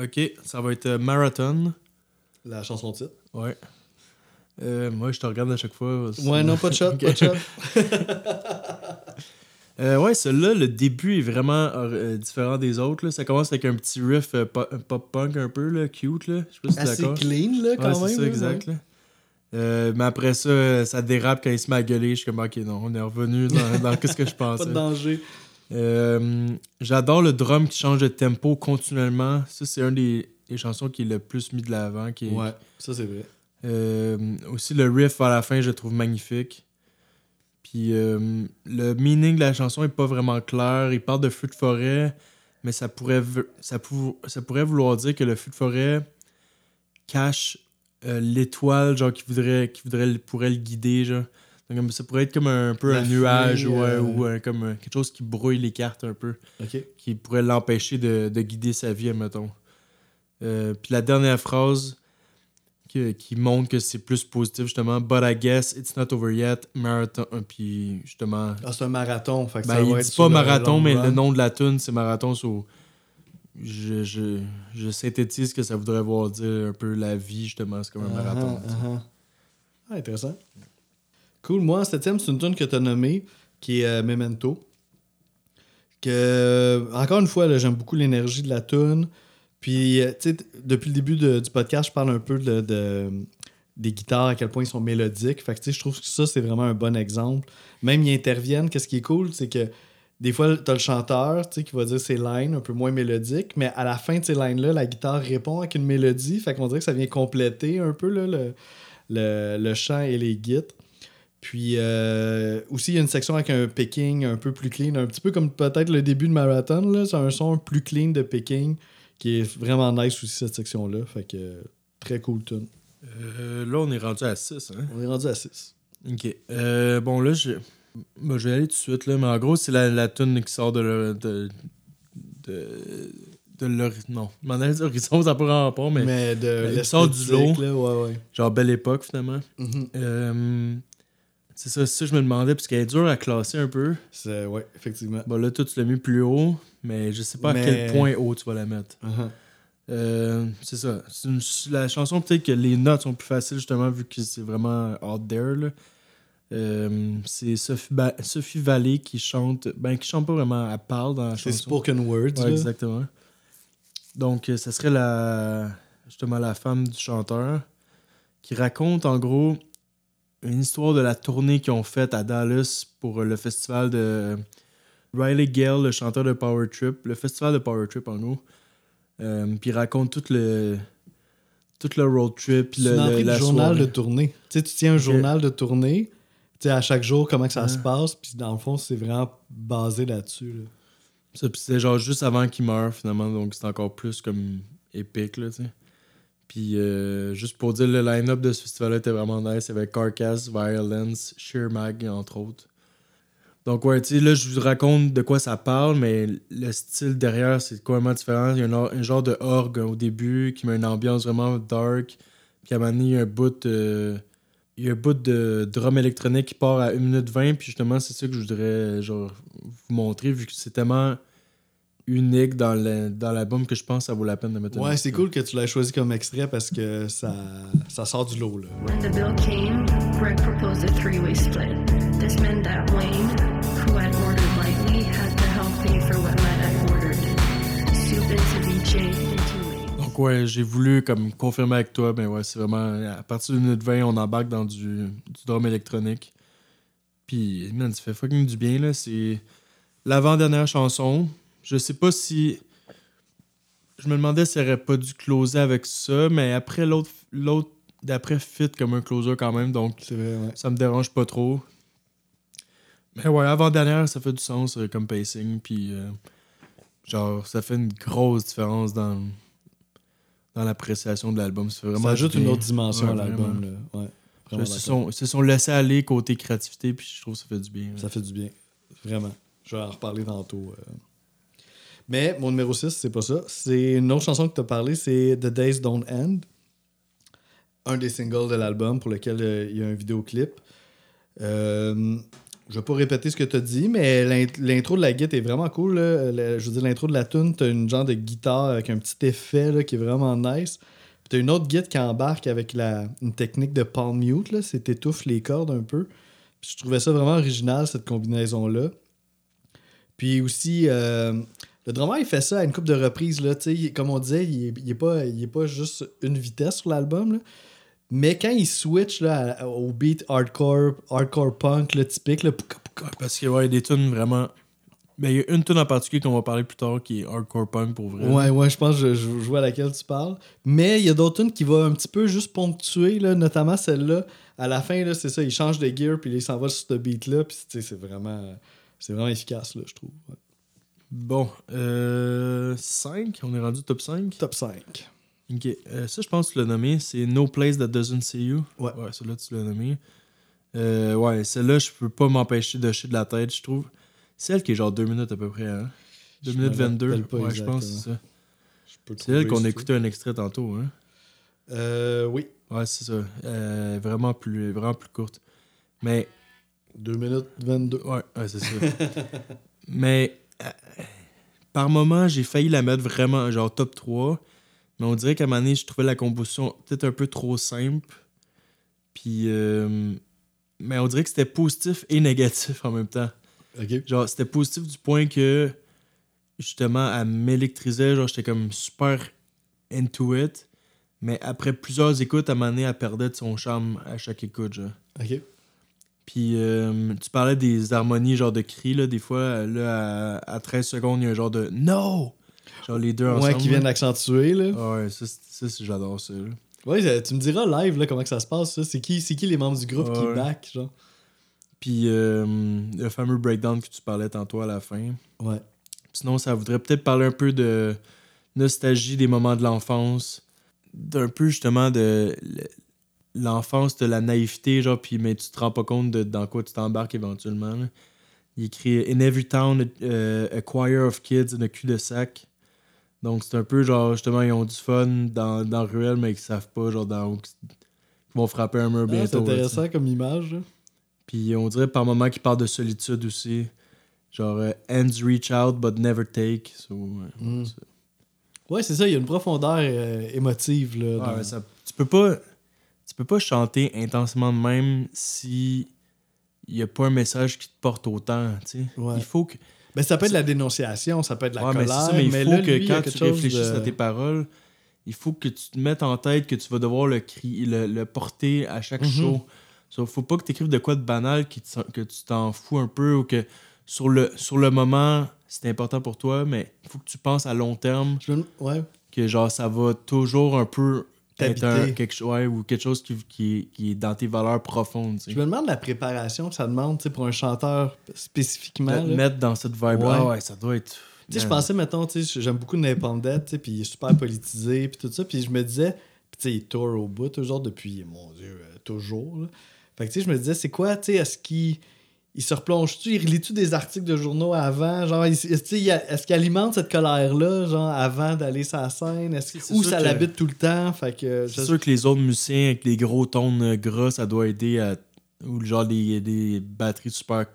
OK, ça va être Marathon. La chanson titre. Ouais. Euh, moi, je te regarde à chaque fois. Ouais, non, pas de shot, pas de shot. [LAUGHS] Euh, ouais, celui-là, le début est vraiment euh, différent des autres. là. Ça commence avec un petit riff po- pop-punk un peu, là, cute. Là. Je sais pas si t'es Assez clean, là, quand Ouais, même. c'est ça, exact. ouais. là. Euh, mais après ça, ça dérape quand il se met à gueuler. Je suis comme, ok, non, on est revenu dans, [LAUGHS] dans qu'est-ce que je Pas pensais. de danger. Euh, J'adore le drum qui change de tempo continuellement. Ça, c'est un des, des chansons qui est le plus mis de l'avant. qui est- Ouais, ça c'est vrai. Euh, aussi, le riff à la fin, je le trouve magnifique. Puis le meaning de la chanson est pas vraiment clair. Il parle de feu de forêt, mais ça pourrait, ça, pou- ça pourrait vouloir dire que le feu de forêt cache euh, l'étoile, genre, qui voudrait, qui voudrait, pourrait le guider, genre. Donc, comme ça pourrait être comme un, peu La un nuage ouais, euh, ou un- comme quelque chose qui brouille les cartes un peu qui pourrait l'empêcher de, de guider sa vie, admettons. Euh, puis la dernière phrase qui, qui montre que c'est plus positif, justement, But I guess it's not over yet, marathon. euh, Puis justement, Ah, c'est un marathon. Fait que ben, ça il dit pas marathon, mais run. le nom de la tune c'est marathon. so je, je, je synthétise ce que ça voudrait voir dire un peu la vie, justement, c'est comme un marathon. Ah, ah, ah. Ah, intéressant. Cool. Moi, en septième, c'est une tune que tu as nommée, qui est euh, Memento. Que, encore une fois, j'aime beaucoup l'énergie de la tune. Puis, euh, tu sais, depuis le début de- du podcast, je parle un peu de, de- des guitares, à quel point ils sont mélodiques. Fait que, tu sais, je trouve que ça, c'est vraiment un bon exemple. Même, ils interviennent. Qu'est-ce qui est cool, c'est que des fois, tu as le chanteur qui va dire ses lines un peu moins mélodiques, mais à la fin de ces lines-là, la guitare répond avec une mélodie. Fait qu'on dirait que ça vient compléter un peu là, le, le, le chant et les guides. Puis euh, aussi, il y a une section avec un picking un peu plus clean, un petit peu comme peut-être le début de Marathon. C'est un son plus clean de picking qui est vraiment nice aussi, cette section-là. Fait que très cool tune. Euh, là, on est rendu à 6. Hein? On est rendu à 6. Ok. Euh, bon, là, je... bon, je vais aller tout de suite, là, mais en gros, c'est la, la tune qui sort de. le- de, de, Non, je m'en allais dire horizon, ça n'a pas vraiment rapport, mais, Mais de il sort du lot. là, ouais, ouais. genre belle époque, finalement. Mhm. Euh, c'est ça, c'est ça, je me demandais, parce qu'elle est dure à classer un peu. C'est, ouais, effectivement. Bon, là, toi, tu l'as mis plus haut, mais je sais pas Mais- à quel point haut tu vas la mettre. Mhm. Euh, c'est ça. C'est une- la chanson, peut-être que les notes sont plus faciles, justement, vu que c'est vraiment out there. là. Euh, c'est Sophie, Ba- Sophie Vallée qui chante. Ben, qui chante pas vraiment, elle parle dans la C'est chanson. spoken words. Ouais, exactement. Donc, euh, ça serait la, justement la femme du chanteur qui raconte en gros une histoire de la tournée qu'ils ont faite à Dallas pour euh, le festival de Riley Gale, le chanteur de Power Trip, le festival de Power Trip en gros. Euh, puis raconte tout le tout le road trip, puis C'est le, le- la journal soirée. de tournée. Tu sais, tu tiens un journal de tournée, sais, à chaque jour, comment que ça Ouais. se passe, puis dans le fond, c'est vraiment basé là-dessus. là. Ça, puis c'est genre juste avant qu'il meure, finalement, donc c'est encore plus comme épique, là, tu sais. Puis euh, juste pour dire, le line-up de ce festival-là était vraiment nice, avec Carcass, Violence, Sheer Mag, entre autres. Donc, ouais, tu sais, là, je vous raconte de quoi ça parle, mais le style derrière, c'est complètement différent. Il y a un, genre de orgue au début qui met une ambiance vraiment dark. Puis à un moment donné, il y a un bout, euh, il y a un bout de drum électronique qui part à 1 minute 20. Puis justement, c'est ça que je voudrais genre, vous montrer, vu que c'est tellement unique dans le- dans l'album que je pense que ça vaut la peine de mettre un Ouais, c'est cool que tu l'aies choisi comme extrait parce que ça, ça sort du lot. Là. When the bill came, Greg proposed a three-way split. This meant that Wayne, who had ordered lightly, had to help pay for what Matt had ordered. Soup and ceviche into Wayne. Ouais, j'ai voulu comme confirmer avec toi, ben ouais, c'est vraiment à partir de minute 20, on embarque dans du, du drum électronique. Puis man, ça fait fucking du bien là, c'est l'avant-dernière chanson. Je sais pas si je me demandais s'il aurait pas dû closer avec ça, mais après l'autre l'autre d'après fit comme un closer quand même, donc vrai, ouais. ça me dérange pas trop. Mais ouais, avant-dernière, ça fait du sens euh, comme pacing. Puis, euh, genre, ça fait une grosse différence dans, dans l'appréciation de l'album. Ça, fait vraiment Ça ajoute une autre dimension à l'album. Ouais, Ils se sont, sont laissés aller côté créativité, puis je trouve que ça fait du bien. Ça fait du bien. Vraiment. Je vais en reparler tantôt. euh. Mais mon numéro 6, c'est pas ça. C'est une autre chanson que tu as parlé, c'est The Days Don't End. Un des singles de l'album pour lequel euh, il y a un vidéoclip. Euh, je vais pas répéter ce que tu as dit, mais l'int- l'intro de la guitare est vraiment cool. je veux dire, l'intro de la tune, tu as une genre de guitare avec un petit effet qui est vraiment nice. Puis tu une autre guitare qui embarque avec une technique de palm mute. C'est t'étouffes les cordes un peu. Je trouvais ça vraiment original, cette combinaison-là. Puis aussi, euh, le drummer, il fait ça à une coupe de reprises. Là, comme on disait, il n'est est pas, il est pas juste une vitesse sur l'album. Mais quand il switch là, au beat hardcore, hardcore punk là, typique, là, Parce que, ouais, y a des tunes vraiment. Ben, il y a une tune en particulier qu'on va parler plus tard qui est hardcore punk pour vrai. Ouais, ouais, je pense que je, je, vois à laquelle tu parles. Mais il y a d'autres tunes qui vont un petit peu juste ponctuer, là, notamment celle-là. À la fin, là, c'est ça, il change de gear, puis il s'en va sur ce beat-là, puis tu sais, c'est vraiment, c'est vraiment efficace, là, je trouve. Ouais. Bon, euh, 5, on est rendu top 5. Top 5. Ok, euh, ça je pense que tu l'as nommé, c'est No Place That Doesn't See You. Ouais. Ouais, celle-là tu l'as nommé. Euh, ouais, celle-là je peux pas m'empêcher de chier de la tête, je trouve. Celle qui est genre 2 minutes à peu près, hein. 2 Je minutes me 22. rappelle pas Ouais, je pense que c'est ça. C'est elle qu'on a écouté un extrait tantôt, hein. Euh, oui. Ouais, c'est ça. Euh, vraiment, plus, vraiment plus courte. Mais 2 minutes 22. Ouais, ouais, c'est ça. [LAUGHS] mais euh, par moment, j'ai failli la mettre vraiment genre top 3. Mais on dirait qu'à un moment donné, je trouvais la composition peut-être un peu trop simple. Puis. euh, mais on dirait que c'était positif et négatif en même temps. Genre, c'était positif du point que justement, elle m'électrisait. Genre, j'étais comme super into it. Mais après plusieurs écoutes, à un moment donné, elle perdait de son charme à chaque écoute. Genre. Ok. Puis euh, tu parlais des harmonies, genre de cris, là, des fois, là, à, à 13 secondes, il y a un genre de No! Genre les deux ensemble. Ouais, qui viennent accentuer, là. Ah ouais, ça, ça, j'adore ça. là. Ouais, euh, tu me diras live, là, comment que ça se passe, ça. C'est qui, qui les membres du groupe qui back, genre? Puis euh, le fameux breakdown que tu parlais tantôt à la fin. Ouais. Sinon, ça voudrait peut-être parler un peu de nostalgie des moments de l'enfance, d'un peu justement de l'enfance, de la naïveté, genre, puis mais tu te rends pas compte de dans quoi tu t'embarques éventuellement. là. Il écrit In every town, euh, a choir of kids in a cul-de-sac. Donc c'est un peu genre, justement, ils ont du fun dans, dans Ruelle, mais ils savent pas, genre, dans ils vont frapper un mur Ah, c'est bientôt. là, sais. intéressant comme image, là. Puis on dirait par moments qu'il parle de solitude aussi. Genre, euh, hands reach out but never take. So, Mm. c'est- Ouais, c'est ça, il y a une profondeur euh, émotive, là. Dans- ça- tu peux pas tu peux pas chanter intensément de même si il y a pas un message qui te porte autant, tu sais. Ouais. Il faut que Ben, ça peut être de la dénonciation, ça peut être de la Ouais, mais, colère, ça, mais il faut là, que lui, quand tu réfléchisses de- à tes paroles, il faut que tu te mettes en tête que tu vas devoir le, cri- le, le porter à chaque Mhm. show. So, faut pas que tu écrives de quoi de banal qui te- que tu t'en fous un peu ou que sur le, sur le moment, c'est important pour toi, mais il faut que tu penses à long terme, Je Ouais. que genre ça va toujours un peu T'habiter. quelque, ouais, ou quelque chose qui, qui, qui est dans tes valeurs profondes. Je me demande la préparation que ça demande tu sais, pour un chanteur spécifiquement. Te mettre dans cette vibe-là, Ouais. Ah ouais, ça doit être. Tu sais, je pensais, mettons, tu sais, j'aime beaucoup Napalm-Dead, tu sais, puis il est super politisé, puis tout ça, puis je me disais, puis tu sais, il tourne au bout, toujours depuis, mon Dieu, euh, toujours, là. Fait que, tu sais, je me disais, c'est quoi, tu sais, est-ce qu'il il se replonge-tu, il relit-tu des articles de journaux avant? Genre, est-ce qu'il alimente cette colère-là, genre, avant d'aller sur la scène? Ou ça l'habite tout le temps? Fait que. C'est sûr que les autres musiciens avec les gros tons euh, gras, ça doit aider à. Ou genre des, des batteries super,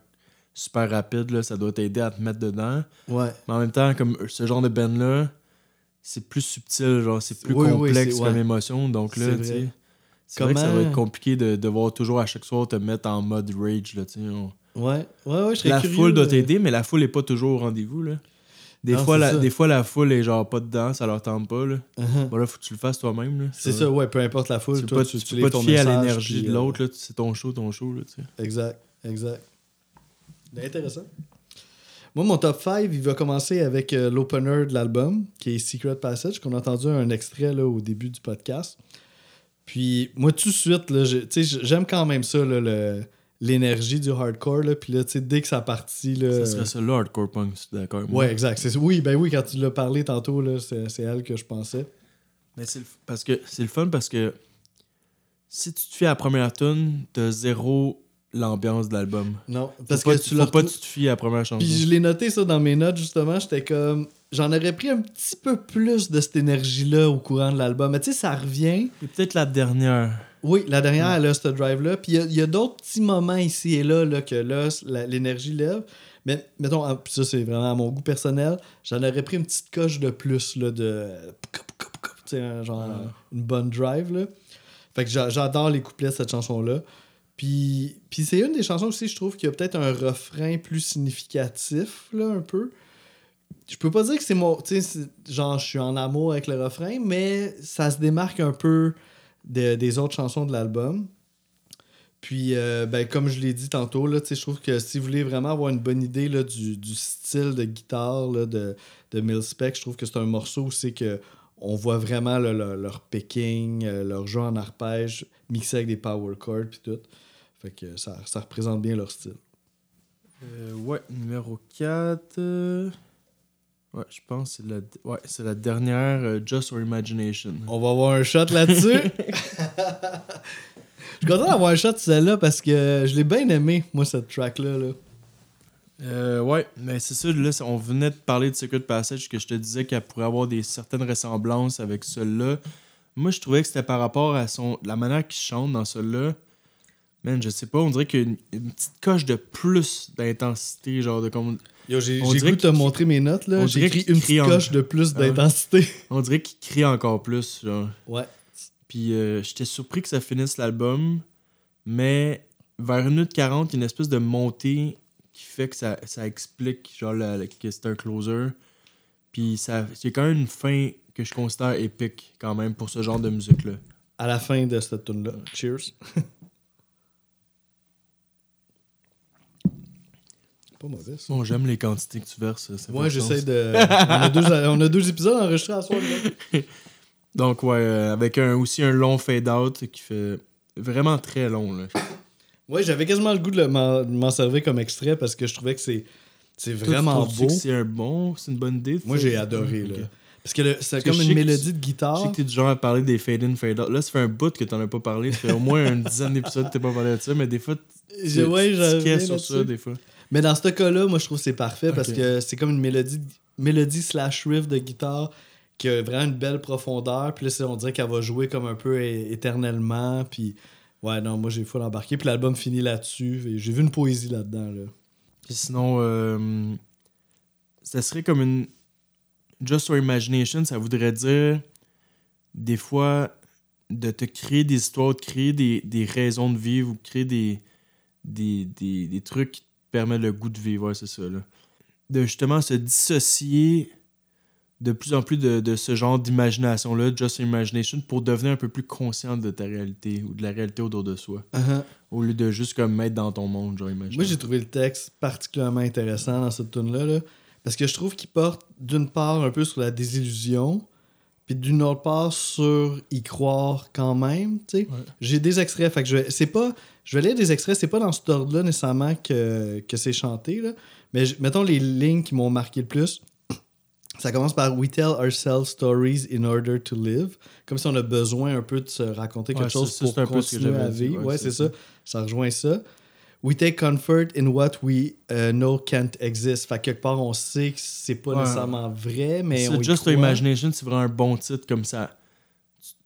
super rapides, là, ça doit t'aider à te mettre dedans. Ouais. Mais en même temps, comme ce genre de band-là, c'est plus subtil, genre c'est plus Oui, complexe comme ouais. émotion. Donc là, C'est tu sais. C'est vrai que ça va être compliqué de devoir toujours à chaque soir te mettre en mode rage. Là. On- Ouais. Ouais, ouais, je serais La curieux, foule doit euh, t'aider, mais la foule est pas toujours au rendez-vous. Là. Des, Non, fois, la, ça. des fois, la foule est genre pas dedans, ça leur tente pas. Là. uh-huh. Bon, là, faut que tu le fasses toi-même. là. C'est ça, ouais, peu importe la foule. Tu peux toi, pas, tu, tu tu peux pas te fier à l'énergie puis, de euh, l'autre. là. C'est ton show, ton show. Là, tu sais. Exact, exact. Intéressant. Moi, mon top 5, il va commencer avec euh, l'opener de l'album, qui est Secret Passage, qu'on a entendu un extrait là, au début du podcast. Puis, moi, tout de suite, là, j'ai- tu sais, j'aime quand même ça, là, le- l'énergie du hardcore. Là, puis là, tu sais, dès que ça partit. Là, Ça serait ça, là, hardcore punk, d'accord. Ouais, exact. C'est- Oui, ben oui, quand tu l'as parlé tantôt, là, c'est c'est elle que je pensais. Mais c'est le, parce que c'est le fun parce que si tu te fies à la première tune, t'as zéro l'ambiance de l'album. Non, parce pas, que tu tu l'as pas tu te fies à la première chanson. Puis je l'ai noté ça dans mes notes justement, j'étais comme j'en aurais pris un petit peu plus de cette énergie là au courant de l'album. Mais tu sais ça revient. Et peut-être la dernière. Oui, la dernière elle a ce drive là, puis il y a- d'autres petits moments ici et là, là que là l'énergie lève. Mais mettons ça c'est vraiment à mon goût personnel, j'en aurais pris une petite coche de plus là de tu sais un genre une bonne drive là. Fait que j'a- j'adore les couplets de cette chanson là. Puis, puis c'est une des chansons aussi, je trouve, qui a peut-être un refrain plus significatif, là, un peu. Je peux pas dire que c'est mon. Tu sais, genre, je suis en amour avec le refrain, mais ça se démarque un peu de- des autres chansons de l'album. Puis, euh, ben, comme je l'ai dit tantôt, là, je trouve que si vous voulez vraiment avoir une bonne idée là, du, du style de guitare là, de, de Millspec, je trouve que c'est un morceau où c'est que on voit vraiment leur, leur picking, euh, leur jeu en arpège, mixé avec des power chords puis tout. Fait que ça, ça représente bien leur style. Euh, ouais, numéro 4. Ouais, je pense que c'est la, ouais, c'est la dernière euh, Just or Imagination. On va avoir un shot là-dessus. [LAUGHS] Je suis content d'avoir un shot celle-là parce que je l'ai bien aimé, moi, cette track-là. Là. Euh, ouais, mais c'est ça, là, on venait de parler de Secret Passage que je te disais qu'elle pourrait avoir des certaines ressemblances avec celle-là. Moi, je trouvais que c'était par rapport à son la manière qu'il chante dans celle-là. Man, je sais pas, on dirait qu'il y a une, une petite coche de plus d'intensité, genre de comme. J'ai goût de te montrer mes notes. là. on J'ai dirait écrit qu'il une crie petite en- de plus Ah d'intensité. [LAUGHS] On dirait qu'il crie encore plus, genre. Ouais. Puis euh, j'étais surpris que ça finisse l'album, mais vers 1 minute 40, il y a une espèce de montée qui fait que ça, ça explique genre la- la- que c'est un closer. Puis ça c'est quand même une fin que je considère épique quand même pour ce genre de musique-là. À la fin de cette tune-là. Cheers. [LAUGHS] Pas mauvais, ça. Bon, j'aime les quantités que tu verses. sens. j'essaie de. on, a deux, on a deux épisodes enregistrés à soir. là. [LAUGHS] Donc ouais, euh, avec un, aussi un long fade-out qui fait vraiment très long. Là. Ouais, j'avais quasiment le goût de m'en servir comme extrait parce que je trouvais que c'est c'est vraiment beau. C'est un bon, c'est une bonne idée. Moi, j'ai adoré. Là. Parce que c'est comme une mélodie de Je sais guitare. que t'es du genre à parler des fade-in, fade-out. Là, ça fait un bout que t'en as pas parlé. Ça fait au moins une dizaine d'épisodes que t'as pas parlé de ça, mais des fois, tu ouais, sur ça, des fois. Mais dans ce cas-là, moi, je trouve que c'est parfait parce que c'est comme une mélodie, mélodie slash riff de guitare qui a vraiment une belle profondeur. Puis là, on dirait qu'elle va jouer comme un peu éternellement. Puis ouais, non, moi, j'ai full embarqué. Puis l'album finit là-dessus. J'ai vu une poésie là-dedans. Là. Puis sinon, euh, ça serait comme une. Just for Imagination, ça voudrait dire des fois de te créer des histoires, de créer des, des raisons de vivre ou créer des, des, des, des trucs permettent le goût de vivre. Ouais, c'est ça. Là. De justement se dissocier de plus en plus de, de ce genre d'imagination-là, Just Imagination, pour devenir un peu plus conscient de ta réalité ou de la réalité autour de soi. Au lieu de juste comme mettre dans ton monde, genre imaginer. Moi, j'ai trouvé le texte particulièrement intéressant dans cette tune-là. là, parce que je trouve qu'il porte d'une part un peu sur la désillusion, puis d'une autre part sur y croire quand même. Ouais. J'ai des extraits, fait que je c'est pas, je vais lire des extraits, c'est pas dans cet ordre-là nécessairement que, que c'est chanté, là, mais je- mettons les lignes qui m'ont marqué le plus. [CLEARS THROAT] Ça commence par We tell ourselves stories in order to live. Comme si on a besoin un peu de se raconter quelque Ouais, chose ça, ça, pour que continuer à vivre. Ouais, c'est ça. Ça rejoint ça. We take comfort in what we uh, know can't exist. Fait que quelque part, on sait que c'est pas Ouais. nécessairement vrai, mais C'est on Just croit. Imagination, c'est vraiment un bon titre comme ça.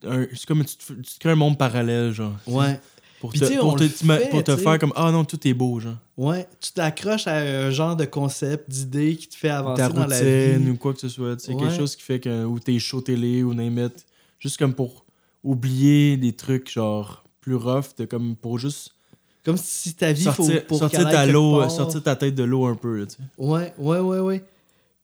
C'est comme tu tu crées un monde parallèle, genre. Ouais. Pour te, pour fait, pour faire comme Ah non, tout est beau, genre. Ouais, tu t'accroches à un genre de concept, d'idée qui te fait avancer Ta dans la vie. ou quoi que ce soit. Tu sais, Ouais. quelque chose qui fait que. Ou tes shows télé ou name it. Juste comme pour oublier des trucs, genre, plus rough, de comme pour juste Comme si ta vie, sortir, faut pour sortir ta l'eau, part. sortir ta tête de l'eau un peu, là, tu sais. Ouais, ouais, ouais, ouais.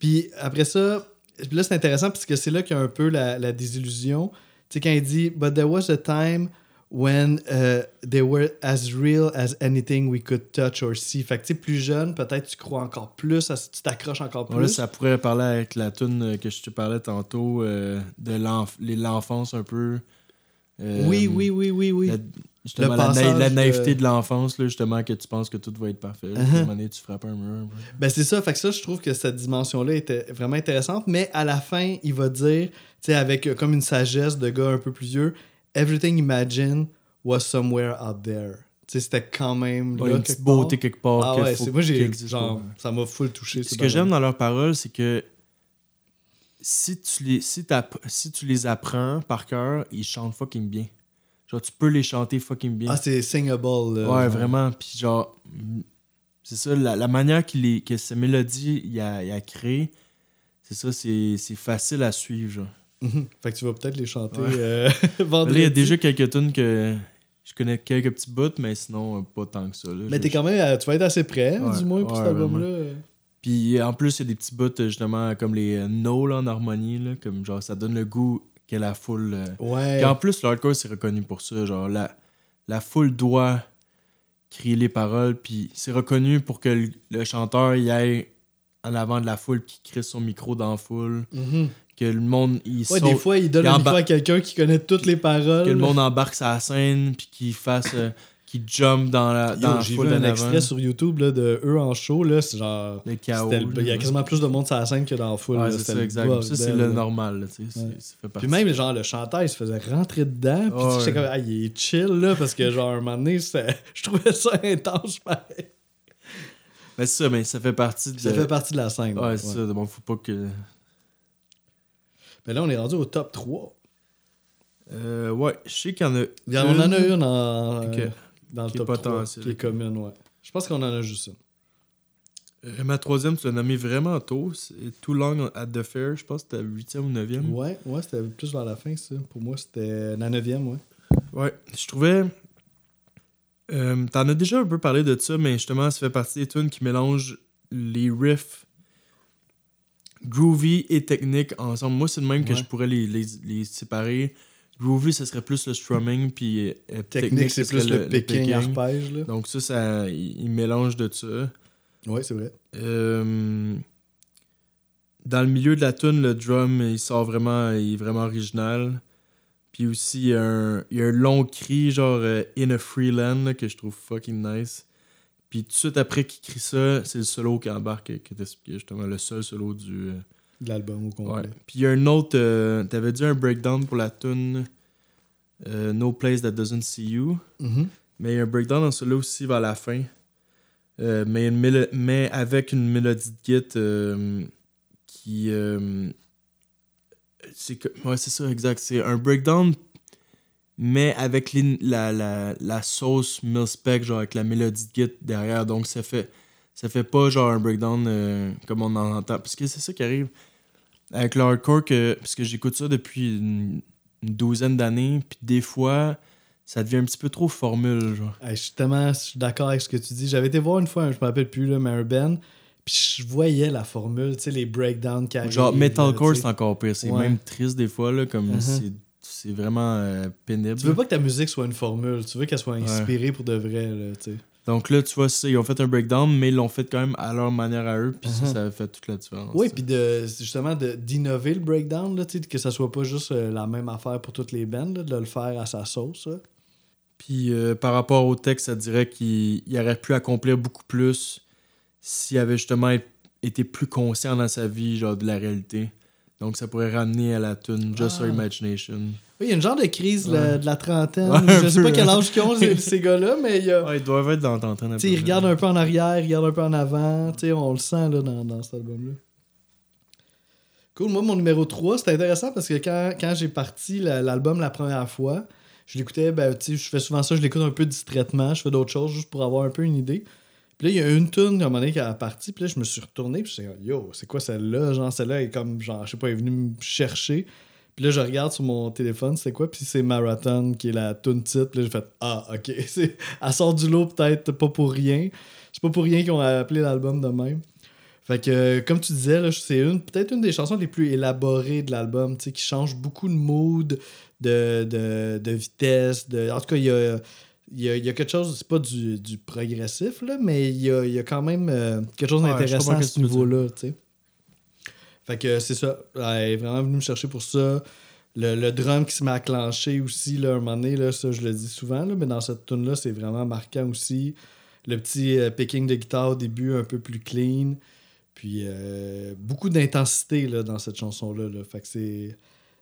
Puis après ça, là, c'est intéressant parce que c'est là qu'il y a un peu la, la désillusion. Tu sais, quand il dit But there was a time when uh, they were as real as anything we could touch or see. Fait que tu sais, plus jeune, peut-être tu crois encore plus, à- tu t'accroches encore plus? Là, ça pourrait parler avec la tune euh, que je te parlais tantôt, euh, de l'enfance un peu. Euh, oui, oui, oui, oui, oui. la- justement, Le la, na- passage la naïveté de- de l'enfance, là, justement, que tu penses que tout va être parfait. À un Uh-huh. moment donné, tu frappes un mur. un. Ben c'est ça, fait que ça, je trouve que cette dimension-là était vraiment intéressante, mais à la fin, il va dire, tu sais, avec euh, comme une sagesse de gars un peu plus vieux, Everything imagined was somewhere out there. C'était quand même. Ouais, là, une petite beauté quelque part. Ah ouais, faut moi, j'ai. Genre, ça m'a full touché. Ce que j'aime dans leurs paroles, c'est que si tu les, si si tu les apprends par cœur, ils chantent fucking bien. Genre, tu peux les chanter fucking bien. Ah, c'est singable. là, ouais, genre. vraiment. Puis genre, mm, c'est ça, la, la manière qu'il est- que ces mélodies il a, il a créé, c'est ça, c'est c'est facile à suivre. Genre. Mhm. Fait que tu vas peut-être les chanter Ouais. euh, [LAUGHS] vendredi. il y a déjà quelques tunes que je connais quelques petits bouts, mais sinon, euh, pas tant que ça. là. Mais t'es quand même. euh, Tu vas être assez près, Ouais, du moins, pour ouais, cet album-là. Puis en plus, il y a des petits bouts, euh, justement, comme les euh, no là, en harmonie, là, comme genre, ça donne le goût que la foule. euh, Ouais. Puis en plus, l'hardcore, c'est reconnu pour ça. Genre, la, la foule doit crier les paroles, puis c'est reconnu pour que le, le chanteur y aille en avant de la foule, qui crie son micro dans la foule, Mhm. Que le monde, il Ouais, saute, des fois, il donne il un embar- micro à quelqu'un qui connaît toutes les paroles. que le monde embarque sa scène, puis qu'il fasse, euh, qu'il jump dans la, Yo, dans J'ai vu un extrait sur YouTube là, de eux en show. là, C'est genre. Le chaos. Il y a quasiment plus de monde sur la scène que dans foule. Ouais, c'est ça, le exact. Ça, c'est le normal, là, tu sais. Ouais. Ça fait partie. Puis même, genre, le chanteur, il se faisait rentrer dedans. Puis Ouais, j'étais comme, ah, il est chill, là, parce que, genre, un moment donné, [LAUGHS] je trouvais ça intense, [LAUGHS] pareil. Mais c'est ça, mais ça fait partie de. Ça fait partie de la scène. Ouais, c'est ça. Bon, faut pas que. Mais là, on est rendu au top 3. Euh, ouais, je sais qu'il y en a. On en a une en, euh, dans le Qui est top pas 3, tant, qui est commune, ouais. Je pense qu'on en a juste une. Euh, ma troisième, tu l'as nommé vraiment tôt. C'est Too Long at the Fair. Je pense que c'était 8e ou 9e. Ouais, ouais, c'était plus vers la fin, ça. Pour moi, c'était la 9e, ouais. Ouais, je trouvais. T'en as déjà un peu parlé de ça, mais justement, ça fait partie des tunes qui mélangent les riffs groovy et techniques ensemble. Moi, c'est de même que je pourrais les, les, les séparer. Groovy, ce serait plus le strumming, puis euh, Technique, c'est ce plus serait le, picking, arpège, là. Donc ça, ça il, mélange de ça. Ouais, c'est vrai. Euh, dans le milieu de la tune, le drum, il sort vraiment, il est vraiment original. Puis aussi, il y a un, il y a un long cri, genre euh, In a Free Land, là, que je trouve fucking nice. Puis tout de suite après qu'il crie ça, c'est le solo qui embarque, que t'expliquais justement, le seul solo du. euh, De l'album au complet. Puis il y a un autre, euh, t'avais dit un breakdown pour la tune euh, No Place That Doesn't See You. Mhm. Mais il y a un breakdown dans celui-là aussi vers la fin. Euh, mais, une mélo- mais avec une mélodie de git qui. c'est que- ouais, c'est ça, exact. C'est un breakdown, mais avec la, la, la sauce Milspec, genre avec la mélodie de git derrière. Donc ça fait, ça fait pas genre un breakdown euh, comme on en entend. Parce que c'est ça qui arrive avec le hardcore, que, parce que j'écoute ça depuis une, une douzaine d'années, puis des fois ça devient un petit peu trop formule, genre. Hey, je suis tellement d'accord avec ce que tu dis. J'avais été voir une fois, je me rappelle plus, là, un band, puis je voyais la formule, tu sais, les breakdowns qui arrivent. Genre, metalcore, c'est encore pire. C'est Ouais. même triste des fois, là, comme c'est- c'est vraiment euh, pénible. Tu veux pas que ta musique soit une formule, tu veux qu'elle soit inspirée pour de vrai, là, tu sais. Donc là, tu vois, ils ont fait un breakdown, mais ils l'ont fait quand même à leur manière à eux, puis ça, Mhm. ça a fait toute la différence. Oui, puis de, justement d'innover le breakdown, là, que ça soit pas juste euh, la même affaire pour toutes les bands, là, de le faire à sa sauce. Puis euh, par rapport au texte, ça dirait qu'il il aurait pu accomplir beaucoup plus s'il avait justement été plus conscient dans sa vie, genre de la réalité. Donc ça pourrait ramener à la tune Just Ah. Imagination. Oui, Il y a une genre de crise de la trentaine. Ouais, je sais pas quel âge qu'ils ont, ces, ces gars-là, mais il y a. Ouais, ils doivent être dans Tu sais, ils regardent un peu en arrière, ils regardent un peu en avant. On le sent là, dans, dans cet album-là. Cool. Moi, mon numéro 3, c'était intéressant parce que quand, quand j'ai parti la- l'album la première fois, je l'écoutais, ben, tu je fais souvent ça, je l'écoute un peu distraitement, je fais d'autres choses juste pour avoir un peu une idée. Puis là, il y a une tune à un moment donné qui a parti, puis là, je me suis retourné, puis je suis yo, c'est quoi celle-là? Genre, celle-là est comme, genre, je sais pas, elle est venue me chercher. Puis là, je regarde sur mon téléphone, c'est quoi? Puis c'est Marathon qui est la tune titre. Puis là, j'ai fait Ah, ok. [LAUGHS] Elle sort du lot peut-être pas pour rien. C'est pas pour rien qu'ils ont appelé l'album de même. Fait que, euh, comme tu disais, c'est une, peut-être une des chansons les plus élaborées de l'album, tu sais, qui change beaucoup de mood, de, de, de vitesse. De... En tout cas, il y a, il y, a, il y a quelque chose, c'est pas du, du progressif, là, mais il y a, il y a quand même euh, quelque chose d'intéressant à ce niveau-là. Fait que c'est ça. Elle est vraiment venue me chercher pour ça. Le, le drum qui se met à clencher aussi, là, un moment donné, là, ça je le dis souvent, là, mais dans cette tune là c'est vraiment marquant aussi. Le petit euh, picking de guitare au début, un peu plus clean. Puis euh, beaucoup d'intensité là, dans cette chanson-là. Là. Fait que c'est.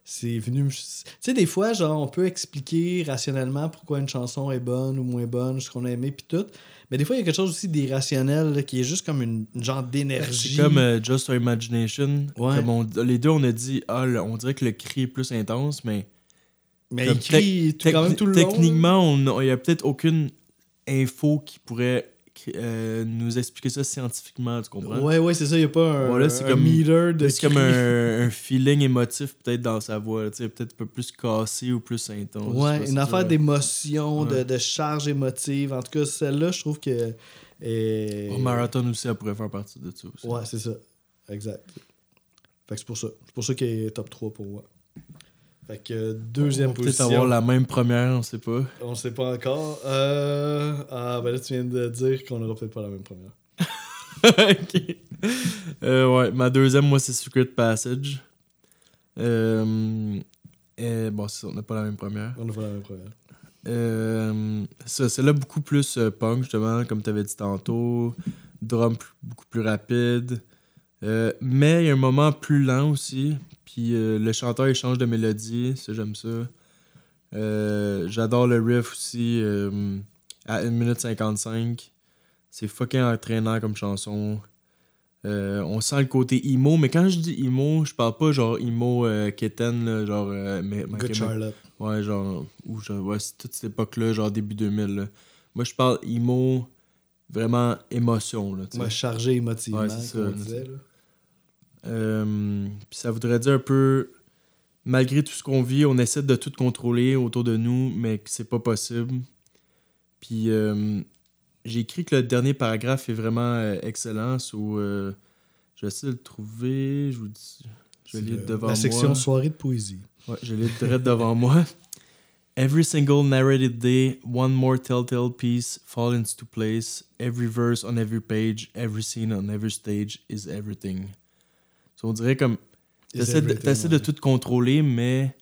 C'est venu. me- Tu sais, des fois, genre, on peut expliquer rationnellement pourquoi une chanson est bonne ou moins bonne, ce qu'on a aimé, puis tout. Mais des fois, il y a quelque chose aussi d'irrationnel là, qui est juste comme une, une genre d'énergie. C'est comme euh, Just Our Imagination. Ouais. Comme on- les deux, on a dit, ah, le- on dirait que le cri est plus intense, mais Mais il crie tout- quand même tout le long. techniquement, on- il n'y a peut-être aucune info qui pourrait euh, nous expliquer ça scientifiquement, tu comprends? Ouais, ouais, c'est ça. Il n'y a pas un, Voilà, c'est un comme- meter de C'est comme un, un feeling émotif peut-être dans sa voix, tu sais, peut-être un peu plus cassé ou plus intense. Ouais, une affaire d'émotion, de, Ouais. de charge émotive. En tout cas, celle-là, je trouve que. Oh, Marathon aussi, elle pourrait faire partie de ça aussi. Ouais, c'est ça. Exact. Fait que c'est pour ça. C'est pour ça qu'il est top 3 pour moi. Fait que deuxième on peut-être position. avoir la même première, on sait pas. On sait pas encore. Euh... Ah, ben là, tu viens de dire qu'on aura peut-être pas la même première. [LAUGHS] ok. Euh, ouais, ma deuxième, moi, c'est Secret Passage. Euh, et, bon, c'est ça, on n'a pas la même première. On n'a pas la même première. Euh, ça, celle-là, beaucoup plus euh, punk, justement, comme tu avais dit tantôt. Drum plus- beaucoup plus rapide. Euh, mais il y a un moment plus lent aussi. Puis euh, le chanteur, il change de mélodie. Ça, j'aime ça. Euh, J'adore le riff aussi. euh, à 1 minute 55. C'est fucking entraînant comme chanson. On sent le côté emo, mais quand je dis emo, je parle pas genre emo Keten, là, genre. mais, Good Charlotte. Ouais, genre, ou genre, ouais, toute cette époque-là, genre début 2000. là. Moi, je parle emo, vraiment émotion, là. Ouais, chargé émotivement, Ouais, c'est ça, disait. Là. Euh, puis ça voudrait dire un peu, malgré tout ce qu'on vit, on essaie de tout contrôler autour de nous, mais que c'est pas possible. Puis euh, j'ai écrit que le dernier paragraphe est vraiment euh, excellent, sous, euh, je vais essayer de le trouver, je vous dis, je le- devant La moi. section soirée de poésie. Ouais, je direct devant moi. [LAUGHS] Every single narrated day, one more telltale piece fall into place. Every verse on every page, every scene on every stage is everything. So, on dirait comme. T'essaies de, t'essaies de tout contrôler, mais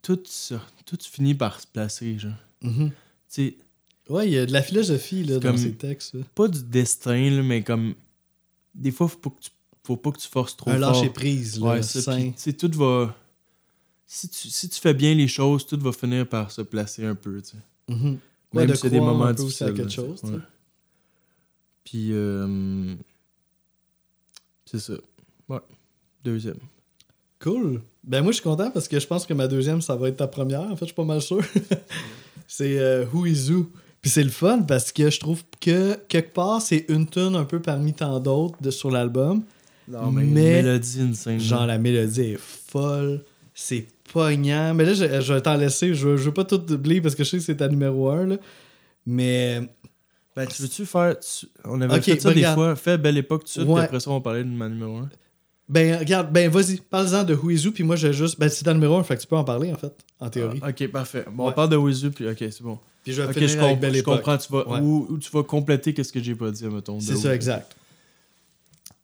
tout, ça, tout finit par se placer, genre. Mhm. Tu sais, Ouais, il y a de la philosophie là, dans ces textes. là. pas du destin, là, mais comme. Des fois, faut pas que tu, faut pas que tu forces trop Un fort. lâcher prise, là, Ouais, ça, sais, tout va. Si tu, si tu fais bien les choses, tout va finir par se placer un peu, tu sais. Mhm. Ouais, Même de si c'est des moments un peu aussi à difficiles. quelque chose. Ouais. Puis, euh, c'est ça. Ouais. Deuxième. Cool. Ben moi, je suis content parce que je pense que ma deuxième, ça va être ta première. En fait, je suis pas mal sûr. [LAUGHS] c'est euh, Who is Who? Puis c'est le fun parce que je trouve que quelque part, c'est une tune un peu parmi tant d'autres de- sur l'album. Non, mais- mais. Mélodie insane. Genre, la mélodie est folle. C'est pognant. Mais là, je, je vais t'en laisser. Je veux, je veux pas tout oublier parce que je sais que c'est ta numéro 1. Là. Mais Ben, tu veux-tu faire. tu- On avait Ok, fait ça ben, des regarde. fois. Fait Belle Époque tout de suite, Ouais. puis après ça, on parlait de ma numéro 1. Ben, regarde, ben, vas-y, parle-en de Who, puis moi, je vais juste. Ben, c'est ta numéro 1, fait que tu peux en parler, en fait, en théorie. ok, parfait. Bon, on parle de Wizu, puis ok, c'est bon. Puis je vais Ok, finir je, avec Belle je comprends. Tu vas, Ouais. ou, ou tu vas compléter qu'est-ce que j'ai pas dit, mettons. C'est ça, exact.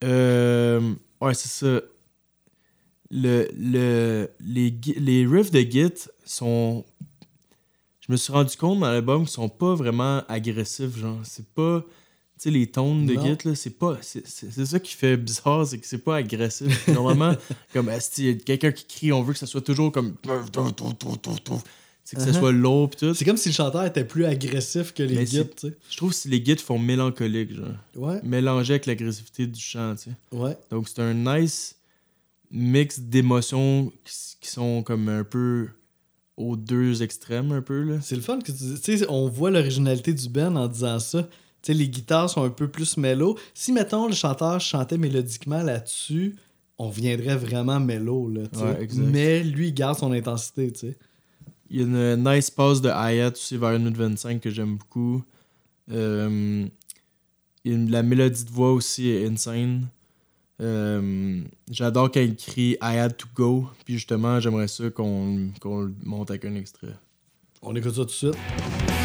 Euh, ouais, c'est ça. Le, le, les, les riffs de Git sont. Je me suis rendu compte dans l'album qu'ils sont pas vraiment agressifs, genre. C'est pas. Sais, les tones de Non. Git, là, c'est pas. C'est c'est- c'est ça qui fait bizarre, c'est que c'est pas agressif. Normalement, [LAUGHS] comme a quelqu'un qui crie, on veut que ça soit toujours comme. C'est que ça Uh-huh. soit lourd pis tout. C'est comme si le chanteur était plus agressif que les guides, tu sais. Je trouve que les Gits font mélancolique, genre. Ouais, Mélangé avec l'agressivité du chant, tu sais. ouais. Donc c'est un nice mix d'émotions qui, qui sont comme un peu aux deux extrêmes, un peu, là. C'est le fun que tu dis. Tu sais, on voit l'originalité du Ben en disant ça. Les guitares sont un peu plus mélo. Si, mettons, le chanteur chantait mélodiquement là-dessus, on viendrait vraiment là. Ouais, exact. Mais lui, il garde son intensité, tu sais. Il y a une nice passe de hi-hat aussi vers une minute 25 que j'aime beaucoup. Euh, une- la mélodie de voix aussi est insane. Euh, J'adore quand il crie I had to go. Puis justement, j'aimerais ça qu'on qu'on le monte avec un extrait. On écoute ça tout de suite.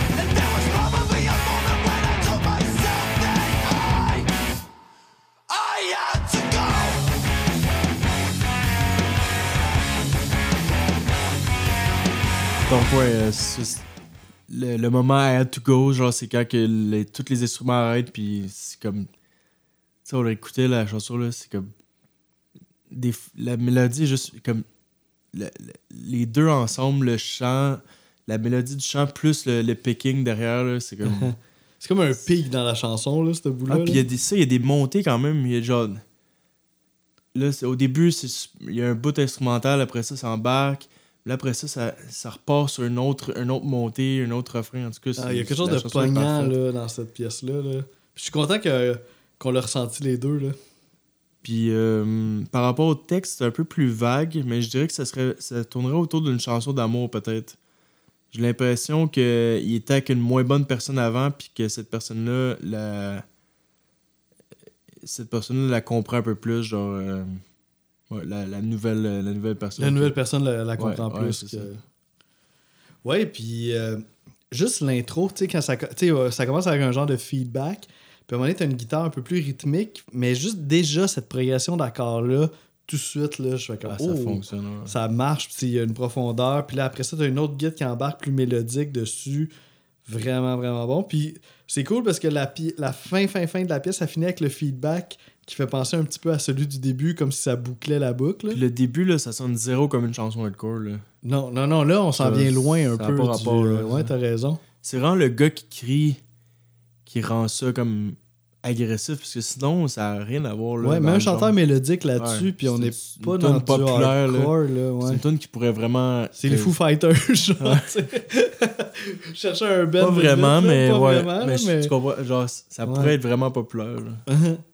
Euh, c'est- le, le moment I had to go, genre, c'est quand que les- tous les instruments arrêtent, puis c'est comme. Tu sais, on a écouté la chanson, là, c'est comme. Des, f- la mélodie est juste comme. le- le- les deux ensemble, le chant, la mélodie du chant plus le, le picking derrière, là, c'est comme. [LAUGHS] C'est comme un pic dans la chanson, là, ce bout-là. Ah, puis il y a des, ça, il y a des montées quand même. Il y a genre. Là, c'est- au début, c'est- il y a un bout instrumental, après ça, ça embarque. Là, après ça, ça, ça repart sur une autre, une autre montée, un autre refrain. En tout cas, Ah, il y a quelque chose de poignant là, dans cette pièce-là. là. Je suis content que- qu'on l'a ressenti les deux. Là. Puis euh, par rapport au texte, c'est un peu plus vague, mais je dirais que ça serait ça tournerait autour d'une chanson d'amour peut-être. J'ai l'impression qu'il était avec une moins bonne personne avant, puis que cette personne-là, la... cette personne-là la comprend un peu plus, genre euh, ouais, la, la nouvelle, la nouvelle personne. La nouvelle personne la, la comprend Ouais, ouais, plus. c'est que-. Ouais, puis euh, juste l'intro, tu sais, quand ça, euh, ça commence avec un genre de feedback, puis à un moment donné, t'as une guitare un peu plus rythmique, mais juste déjà cette progression d'accords-là, tout de suite, là, je fais comme, Ah, ça oh, fonctionne. ouais. ça marche, puis il y a une profondeur, puis là, après ça, t'as une autre guitare qui embarque plus mélodique dessus. Vraiment, vraiment bon. Puis c'est cool parce que la, la fin, fin, fin de la pièce, ça finit avec le feedback qui fait penser un petit peu à celui du début, comme si ça bouclait la boucle. Puis le début, là, ça sonne zéro comme une chanson hardcore. Là. Non, non, non, là, on s'en vient loin un ça peu. pas du- rapport, là, ouais, t'as raison. C'est vraiment le gars qui crie qui rend ça comme agressif, parce que sinon, ça n'a rien à voir. Là, Ouais, dans mais un le chanteur mélodique là-dessus, Ouais, puis on n'est pas dans du populaire, là. hardcore, là, C'est ouais. une tune qui pourrait vraiment. C'est les Foo Fighters, [LAUGHS] genre, [LAUGHS] cherchais un band. Pas vraiment, mais pas ouais. vraiment, mais tu comprends, genre, ça pourrait être vraiment populaire. [LAUGHS]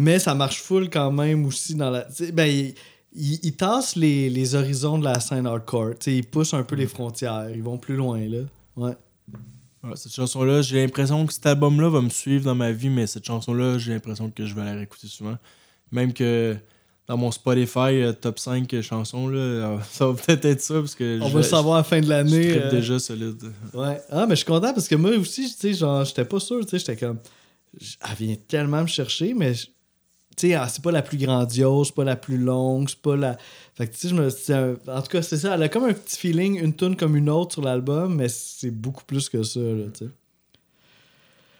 Mais ça marche full quand même aussi dans la. Ben, il, il, il tasse les, les horizons de la scène hardcore. Tu sais, il pousse un peu les frontières. Ils vont plus loin, là. Ouais. Ouais, cette chanson-là, j'ai l'impression que cet album-là va me suivre dans ma vie, mais cette chanson-là, j'ai l'impression que je vais la réécouter souvent. Même que dans mon Spotify euh, top 5 chansons, là, euh, [LAUGHS] ça va peut-être être ça, parce que On je- va le savoir à la fin de l'année. je euh, déjà solide. Ouais. Ah, mais je suis content parce que moi aussi, tu sais, genre, j'étais pas sûr, tu sais, j'étais comme. Elle vient tellement me chercher, mais. Tu sais, ah, c'est pas la plus grandiose, c'est pas la plus longue, c'est pas la. Fait que, tu sais, je me. un- En tout cas, c'est ça. Elle a comme un petit feeling, une tune comme une autre sur l'album, mais c'est beaucoup plus que ça, là, tu sais.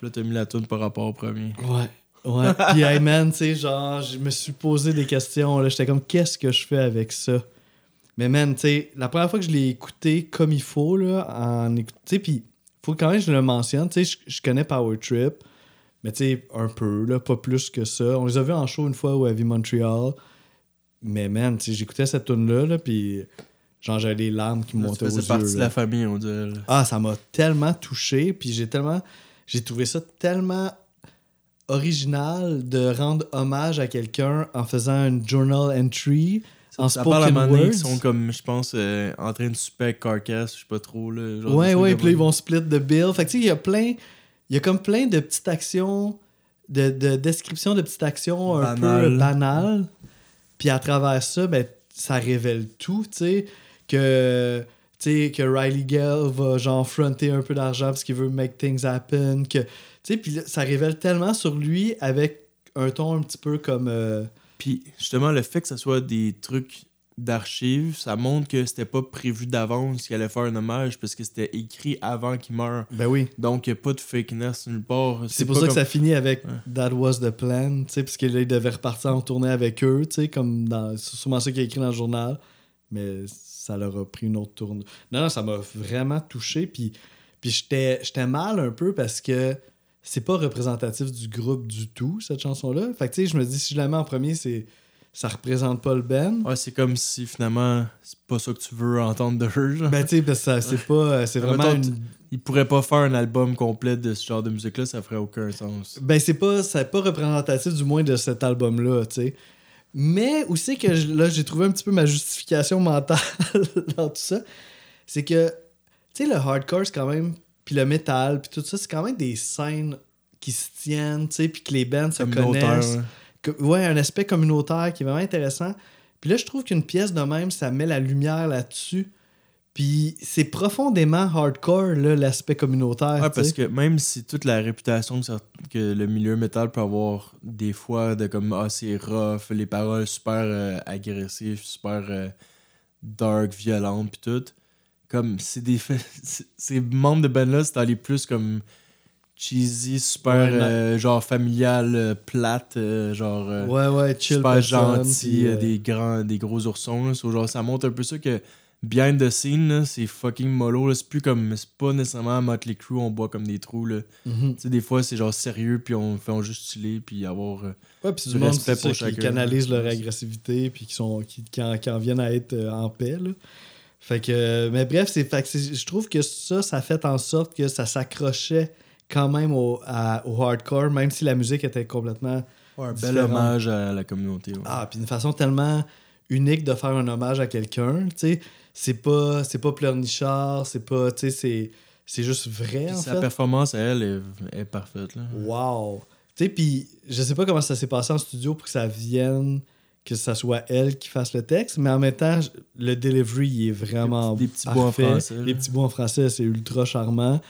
Là, t'as mis la tune par rapport au premier. Ouais. Ouais. [LAUGHS] Puis, hey man, tu sais, genre, je me suis posé des questions, là. J'étais comme, qu'est-ce que je fais avec ça? Mais man, tu sais, la première fois que je l'ai écouté comme il faut, là, en écout- Tu sais, puis, faut quand même que je le mentionne, tu sais, je, je connais Power Trip, mais tu sais, un peu, là, pas plus que ça. On les a vus en show une fois au Heavy Montreal. Mais man, tu sais, j'écoutais cette tune-là, là, puis genre, j'avais les larmes qui me montaient aux yeux. partie de la famille, on dirait. Ah, ça m'a tellement touché, puis j'ai tellement j'ai trouvé ça tellement original de rendre hommage à quelqu'un en faisant une journal entry en ça parle à spoken words. qu'ils sont comme, je pense, euh, en train de souper avec Carcass, je sais pas trop. Là, genre ouais, ouais, puis là, ils vont split de bill. Fait que tu sais, il y a plein il y a comme plein de petites actions de, de description de petites actions un peu banales. Puis à travers ça, ben ça révèle tout, tu sais que que Riley Gale va genre fronter un peu d'argent parce qu'il veut make things happen que tu sais puis ça révèle tellement sur lui avec un ton un petit peu comme euh, Puis justement, le fait que ça soit des trucs d'archives, ça montre que c'était pas prévu d'avance qu'il allait faire un hommage parce que c'était écrit avant qu'il meure. Ben oui. Donc, il n'y a pas de fakeness nulle part. C'est pour ça que ça finit avec Ouais. That was the plan, tu sais, parce qu'il devait repartir en tournée avec eux, tu sais, comme dans. C'est sûrement ça qu'il a écrit dans le journal, mais ça leur a pris une autre tournée. Non, non, ça m'a vraiment touché, puis, puis j'étais j'étais mal un peu parce que c'est pas représentatif du groupe du tout, cette chanson-là. Fait que, tu sais, je me dis, si je la mets en premier, c'est. Ça représente pas le Ben. Ouais, c'est comme si finalement, c'est pas ça que tu veux entendre de eux. genre. Ben, tu sais, parce que ça- c'est pas. euh, C'est vraiment mettons, une. Ils pourraient pas faire un album complet de ce genre de musique-là, ça ferait aucun sens. Ben, c'est pas, c'est pas représentatif du moins de cet album-là, tu sais. Mais aussi que je- là, j'ai trouvé un petit peu ma justification mentale [LAUGHS] dans tout ça. C'est que, tu sais, le hardcore, c'est quand même. Puis le métal, puis tout ça, c'est quand même des scènes qui se tiennent, tu sais, puis que les bands se Communautaire, connaissent. Que- ouais, un aspect communautaire qui est vraiment intéressant. Puis là, je trouve qu'une pièce de même, ça met la lumière là-dessus. Puis c'est profondément hardcore, l'aspect communautaire. Ouais, parce que même si toute la réputation que, le milieu métal peut avoir des fois de comme ah c'est rough, les paroles super euh, agressives, super euh, dark, violentes puis tout, comme c'est des [LAUGHS] c'est- ces membres de band là c'est dans les plus comme cheesy, super Ouais, euh, genre familial, euh, plate, euh, genre euh, Ouais, ouais, chill. super personne, gentil, puis, des grands, des gros oursons. Là. So, genre, ça montre un peu ça que behind the scene, c'est fucking mollo. C'est plus comme. C'est pas nécessairement à Motley Crue, on boit comme des trous. Là. mhm. Tu sais, des fois, c'est genre sérieux, puis on fait on juste chiller, puis avoir. Ouais, puis du monde respect ça, pour qui chacun. canalisent leur agressivité puis qui sont qui, qui en, qui en viennent à être en paix là. Fait que mais bref, c'est fait que c'est- je trouve que ça ça fait en sorte que ça s'accrochait quand même au, à- au hardcore même si la musique était complètement un bel hommage à la communauté. ouais. ah puis une façon tellement unique de faire un hommage à quelqu'un, tu sais, c'est pas c'est pas pleurnichard, c'est pas tu sais c'est c'est juste vrai en sa fait. performance elle est, est parfaite. Là. Wow. Tu sais, puis je sais pas comment ça s'est passé en studio pour que ça vienne, que ça soit elle qui fasse le texte, mais en même temps, le delivery, il est vraiment Des petits bouts en parfait. français. Les petits bouts en français, c'est ultra charmant.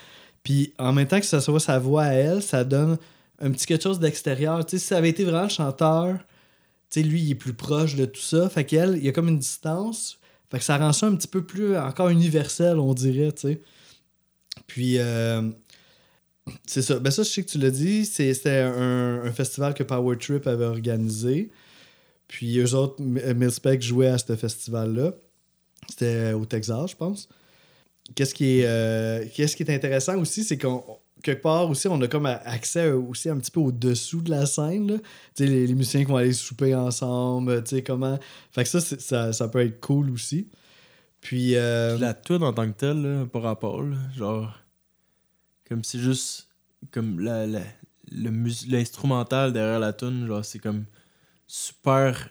Puis en même temps que ça soit sa voix à elle, ça donne un petit quelque chose d'extérieur. Tu sais, si ça avait été vraiment le chanteur, tu sais, lui, il est plus proche de tout ça. Fait qu'elle, il y a comme une distance. Fait que ça rend ça un petit peu plus, encore universel, on dirait. Puis, euh, c'est ça. Ben ça, je sais que tu l'as dit. C'était un, festival que Power Trip avait organisé. Puis eux autres, Millspec jouaient à ce festival-là. C'était au Texas, je pense. Qu'est-ce qui est, euh, qu'est-ce qui est intéressant aussi, c'est qu'on quelque part aussi, on a comme accès aussi un petit peu au-dessous de la scène. là. Les, les musiciens qui vont aller souper ensemble, tu sais, comment... Fait que ça, ça, ça peut être cool aussi. Puis... euh, la tune en tant que telle, là, par rapport, là, genre. Comme c'est juste. Comme la, l'instrumental derrière la tune, genre, c'est comme super.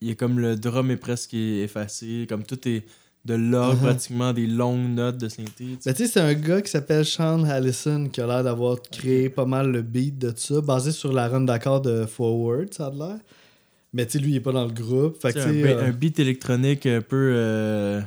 Il a comme le drum est presque effacé, comme tout est de l'orgue, Uh-huh. pratiquement des longues notes de synthé. Ben, tu sais, c'est un gars qui s'appelle Sean Allison qui a l'air d'avoir créé pas mal le beat de ça, basé sur la run d'accord de Forward, ça a l'air. Mais tu sais, lui, il est pas dans le groupe. Fait que, un, euh, un beat électronique un peu. euh,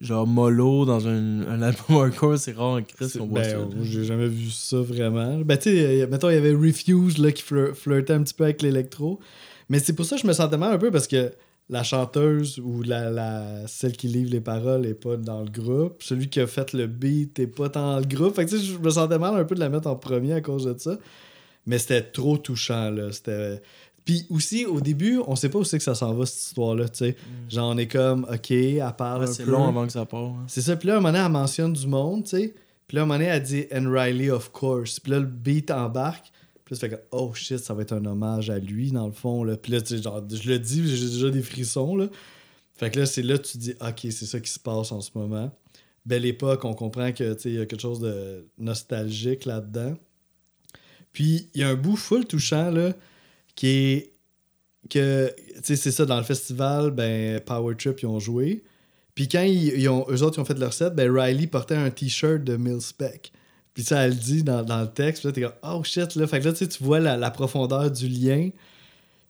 genre mollo dans un, un album [LAUGHS] hardcore, c'est rare en Chris c'est- qu'on voit ben, ça. j'ai jamais vu ça vraiment. Ben, tu sais, euh, mettons, il y avait Refuse là, qui flir- flirtait un petit peu avec l'électro. Mais c'est pour ça que je me sentais mal un peu parce que la chanteuse ou la, la- celle qui livre les paroles est pas dans le groupe. Celui qui a fait le beat est pas dans le groupe. Fait que tu sais, je me sentais mal un peu de la mettre en premier à cause de ça. Mais c'était trop touchant, là. C'était... Puis aussi, au début, on sait pas où c'est que ça s'en va, cette histoire-là, tu sais. Genre, on est comme, OK, elle parle Ouais, un c'est peu. long avant que ça part. hein. C'est ça. Puis là, un moment donné, elle mentionne du monde, tu sais. Puis là, un moment donné, elle dit And Riley, of course. Puis là, le beat embarque. Puis là, ça fait que, oh shit, ça va être un hommage à lui, dans le fond. Là. Puis là, tu sais, genre, je le dis, j'ai déjà des frissons, là. Fait que là, c'est là que tu dis, OK, c'est ça qui se passe en ce moment. Belle époque, on comprend que, tu sais, il y a quelque chose de nostalgique là-dedans. Puis, il y a un bout full touchant, là, qui est que, tu sais, c'est ça, dans le festival, ben, Power Trip, ils ont joué. Puis quand ils, ont, eux autres, ils ont fait leur set, ben, Riley portait un t-shirt de Millspec. Puis ça, elle le dit dans, dans le texte. Puis là, t'es comme, oh shit, là. Fait que là, tu vois la, la profondeur du lien.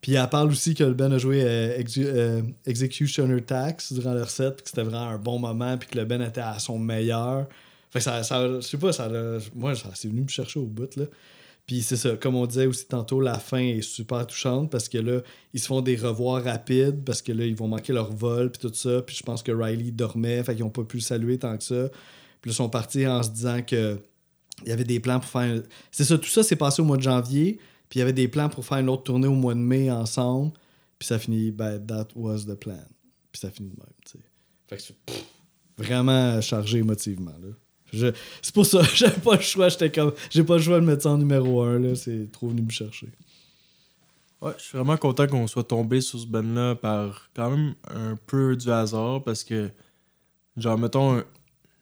Puis elle parle aussi que le Ben a joué euh, euh, Executioner Tax durant leur set, puis que c'était vraiment un bon moment, puis que le Ben était à son meilleur. Fait que ça, ça je sais pas, ça, moi, ça, c'est venu me chercher au bout, là. Puis c'est ça, comme on disait aussi tantôt, la fin est super touchante parce que là, ils se font des revoirs rapides parce que là, ils vont manquer leur vol puis tout ça. Puis je pense que Riley dormait, fait qu'ils n'ont pas pu le saluer tant que ça. Puis là, ils sont partis en se disant que il y avait des plans pour faire. C'est ça, tout ça s'est passé au mois de janvier. Puis il y avait des plans pour faire une autre tournée au mois de mai ensemble. Puis ça finit, ben, that was the plan. Puis ça finit de même, tu sais. Fait que c'est vraiment chargé émotivement, là. C'est pour ça, [LAUGHS] j'avais pas le choix. J'étais comme, j'ai pas le choix de mettre ça en numéro un, là. C'est trop venu me chercher. Ouais, je suis vraiment content qu'on soit tombé sur ce band-là par quand même un peu du hasard parce que, genre, mettons,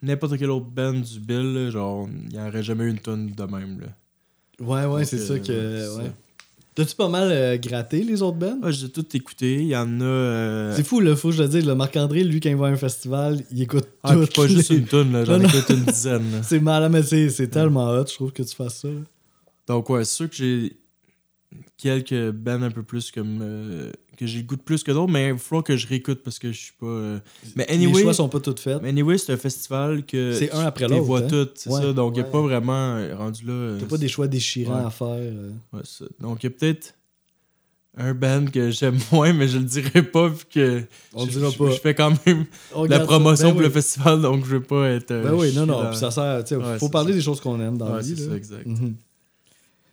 n'importe quel autre band du Bill, là, genre, il n'y aurait jamais eu une tonne de même. Là. Ouais, ouais, c'est euh, ça que. ouais. T'as-tu pas mal euh, gratté les autres bands? Ouais, j'ai tout écouté. Il y en a. euh, C'est fou, là, faut que je le dise. Le Marc-André, lui, quand il va à un festival, il écoute ah, toutes pas juste une tonne, là, j'en écoute une dizaine. [LAUGHS] C'est malin, mais c'est c'est tellement hot, je trouve, que tu fasses ça. là. Donc, ouais, c'est sûr que j'ai quelques bands un peu plus comme. euh, que j'ai goût de plus que d'autres, mais il faut que je réécoute parce que je suis pas. euh, Mais les anyway. choix sont pas toutes faits. Mais anyway, c'est un festival que. C'est un après tu les l'autre, vois hein? toutes, c'est Ouais, ça. Donc, il n'y a ouais. pas vraiment euh, rendu là. euh, T'as pas des choix déchirants Ouais. à faire. Ouais, ça. Donc, il y a peut-être un band que j'aime [LAUGHS] moins, mais je le dirai pas, vu que On je, dira je- pas. je fais quand même On la promotion Ben pour oui. le festival, donc je veux pas être. euh, Ben oui, non, non. puis ça sert, tu Ouais, faut parler ça. des choses qu'on aime dans la Ouais, vie. c'est ça, exact.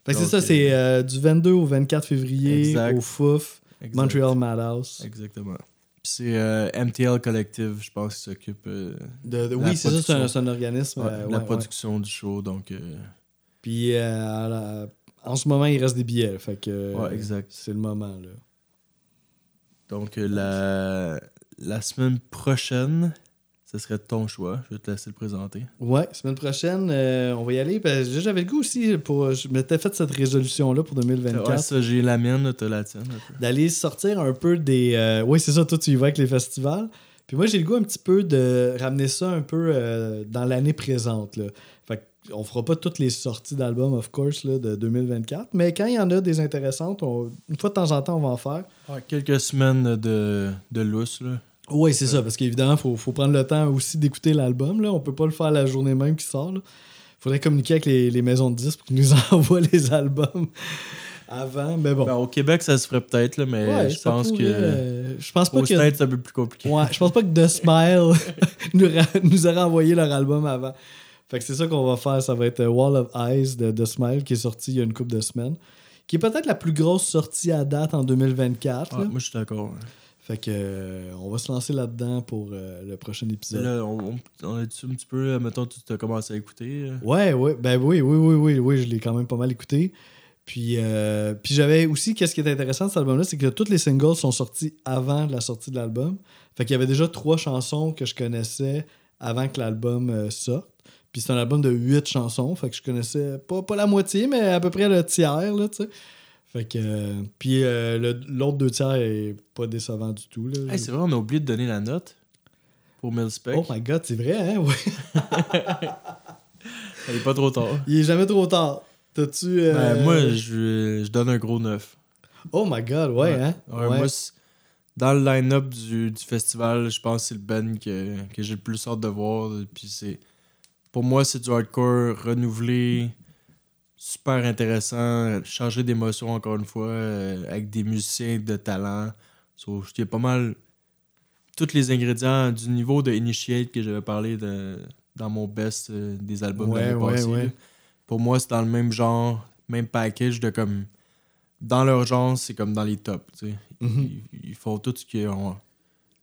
Fait que c'est ça, c'est euh, du 22 au 24 février Exact. au FOUF, Exact. Montreal Madhouse. Exactement. Puis c'est euh, MTL Collective, je pense, qui s'occupe euh, De- oui, c'est ça, c'est un, production. c'est un organisme. ouais, euh, la ouais. production du show. Donc, Puis la- en ce moment, il reste des billets. Fait que Ouais, exact. c'est le moment. Là. donc la, la semaine prochaine, ce serait ton choix. Je vais te laisser le présenter. Ouais, semaine prochaine, euh, on va y aller. Parce que j'avais le goût aussi, pour, je m'étais fait cette résolution-là pour 2024. Ouais, ça, j'ai la mienne, t'as la tienne. d'aller sortir un peu des. euh, Oui, c'est ça, toi, tu y vas avec les festivals. Puis moi, j'ai le goût un petit peu de ramener ça un peu euh, dans l'année présente. Là. Fait on fera pas toutes les sorties d'albums, of course, là, de 2024. Mais quand il y en a des intéressantes, on- une fois de temps en temps, on va en faire. Ouais, quelques semaines de, de lousse. Là. Oui, c'est ça, parce qu'évidemment, il faut, faut prendre le temps aussi d'écouter l'album. Là. On peut pas le faire la journée même qui sort. Il faudrait communiquer avec les, les maisons de disques pour qu'ils nous [LAUGHS] envoient les albums avant. Mais bon. Ben, au Québec, ça se ferait peut-être, là, mais Ouais, je pense pourrait, que euh, je pense pas que. States, c'est un peu plus compliqué. Ouais, je pense pas que The Smile [LAUGHS] nous, nous aurait envoyé leur album avant. Fait que c'est ça qu'on va faire. Ça va être euh, Wall of Eyes de The Smile qui est sorti il y a une couple de semaines. Qui est peut-être la plus grosse sortie à date en 2024. Ouais, là. moi, je suis d'accord. Fait que euh, on va se lancer là-dedans pour euh, le prochain épisode. Là, on, on, est-tu un petit peu, euh, mettons, tu as commencé à écouter. Ouais, ouais, ben oui, oui, oui, oui, oui, je l'ai quand même pas mal écouté. Puis, euh, puis j'avais aussi, qu'est-ce qui est intéressant de cet album-là, c'est que tous les singles sont sortis avant la sortie de l'album. Fait qu'il y avait déjà trois chansons que je connaissais avant que l'album sorte. Puis c'est un album de huit chansons, fait que je connaissais pas, pas la moitié, mais à peu près le tiers, là, tu sais. Fait que. euh, puis euh, l'autre deux tiers est pas décevant du tout, là. Hey, c'est vrai, on a oublié de donner la note pour Milspec. oh my god, c'est vrai, hein? Ouais. [LAUGHS] Il est pas trop tard. Il est jamais trop tard. T'as-tu. euh, Ben, moi, je, je donne un gros 9. Oh my god, ouais, hein? Ouais, Moi, c'est- dans le line-up du, du festival, je pense que c'est le band que, que j'ai le plus hâte de voir. Puis c'est, pour moi, c'est du hardcore renouvelé, super intéressant, chargé d'émotions encore une fois, euh, avec des musiciens de talent. So, a pas mal tous les ingrédients du niveau de Initiate que j'avais parlé de, dans mon best euh, des albums de Ouais, passée, ouais. Pour moi, c'est dans le même genre, même package de comme. Dans leur genre, c'est comme dans les tops. sais. Mhm. ils, ils font tout ce, qu'ils ont-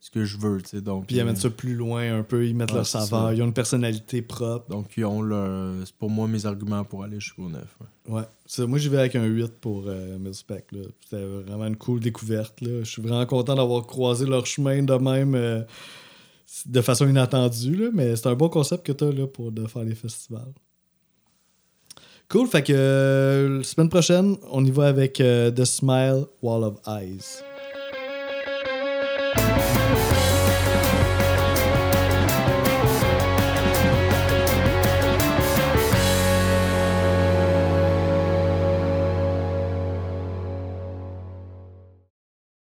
ce que je veux. tu sais. Donc, Puis ils amènent euh, ça plus loin un peu, ils mettent Ouais, leur saveur, ils ont une personnalité propre. donc, ils ont leur. C'est pour moi mes arguments pour aller jusqu'au 9. ouais. Ouais. Moi, j'y vais avec un 8 pour euh, Milspec. là. C'était vraiment une cool découverte. Je suis vraiment content d'avoir croisé leur chemin de même euh, de façon inattendue. Là. Mais c'est un bon concept que tu as là, pour de faire les festivals. Cool. Fait que euh, la semaine prochaine, on y va avec euh, The Smile Wall of Eyes.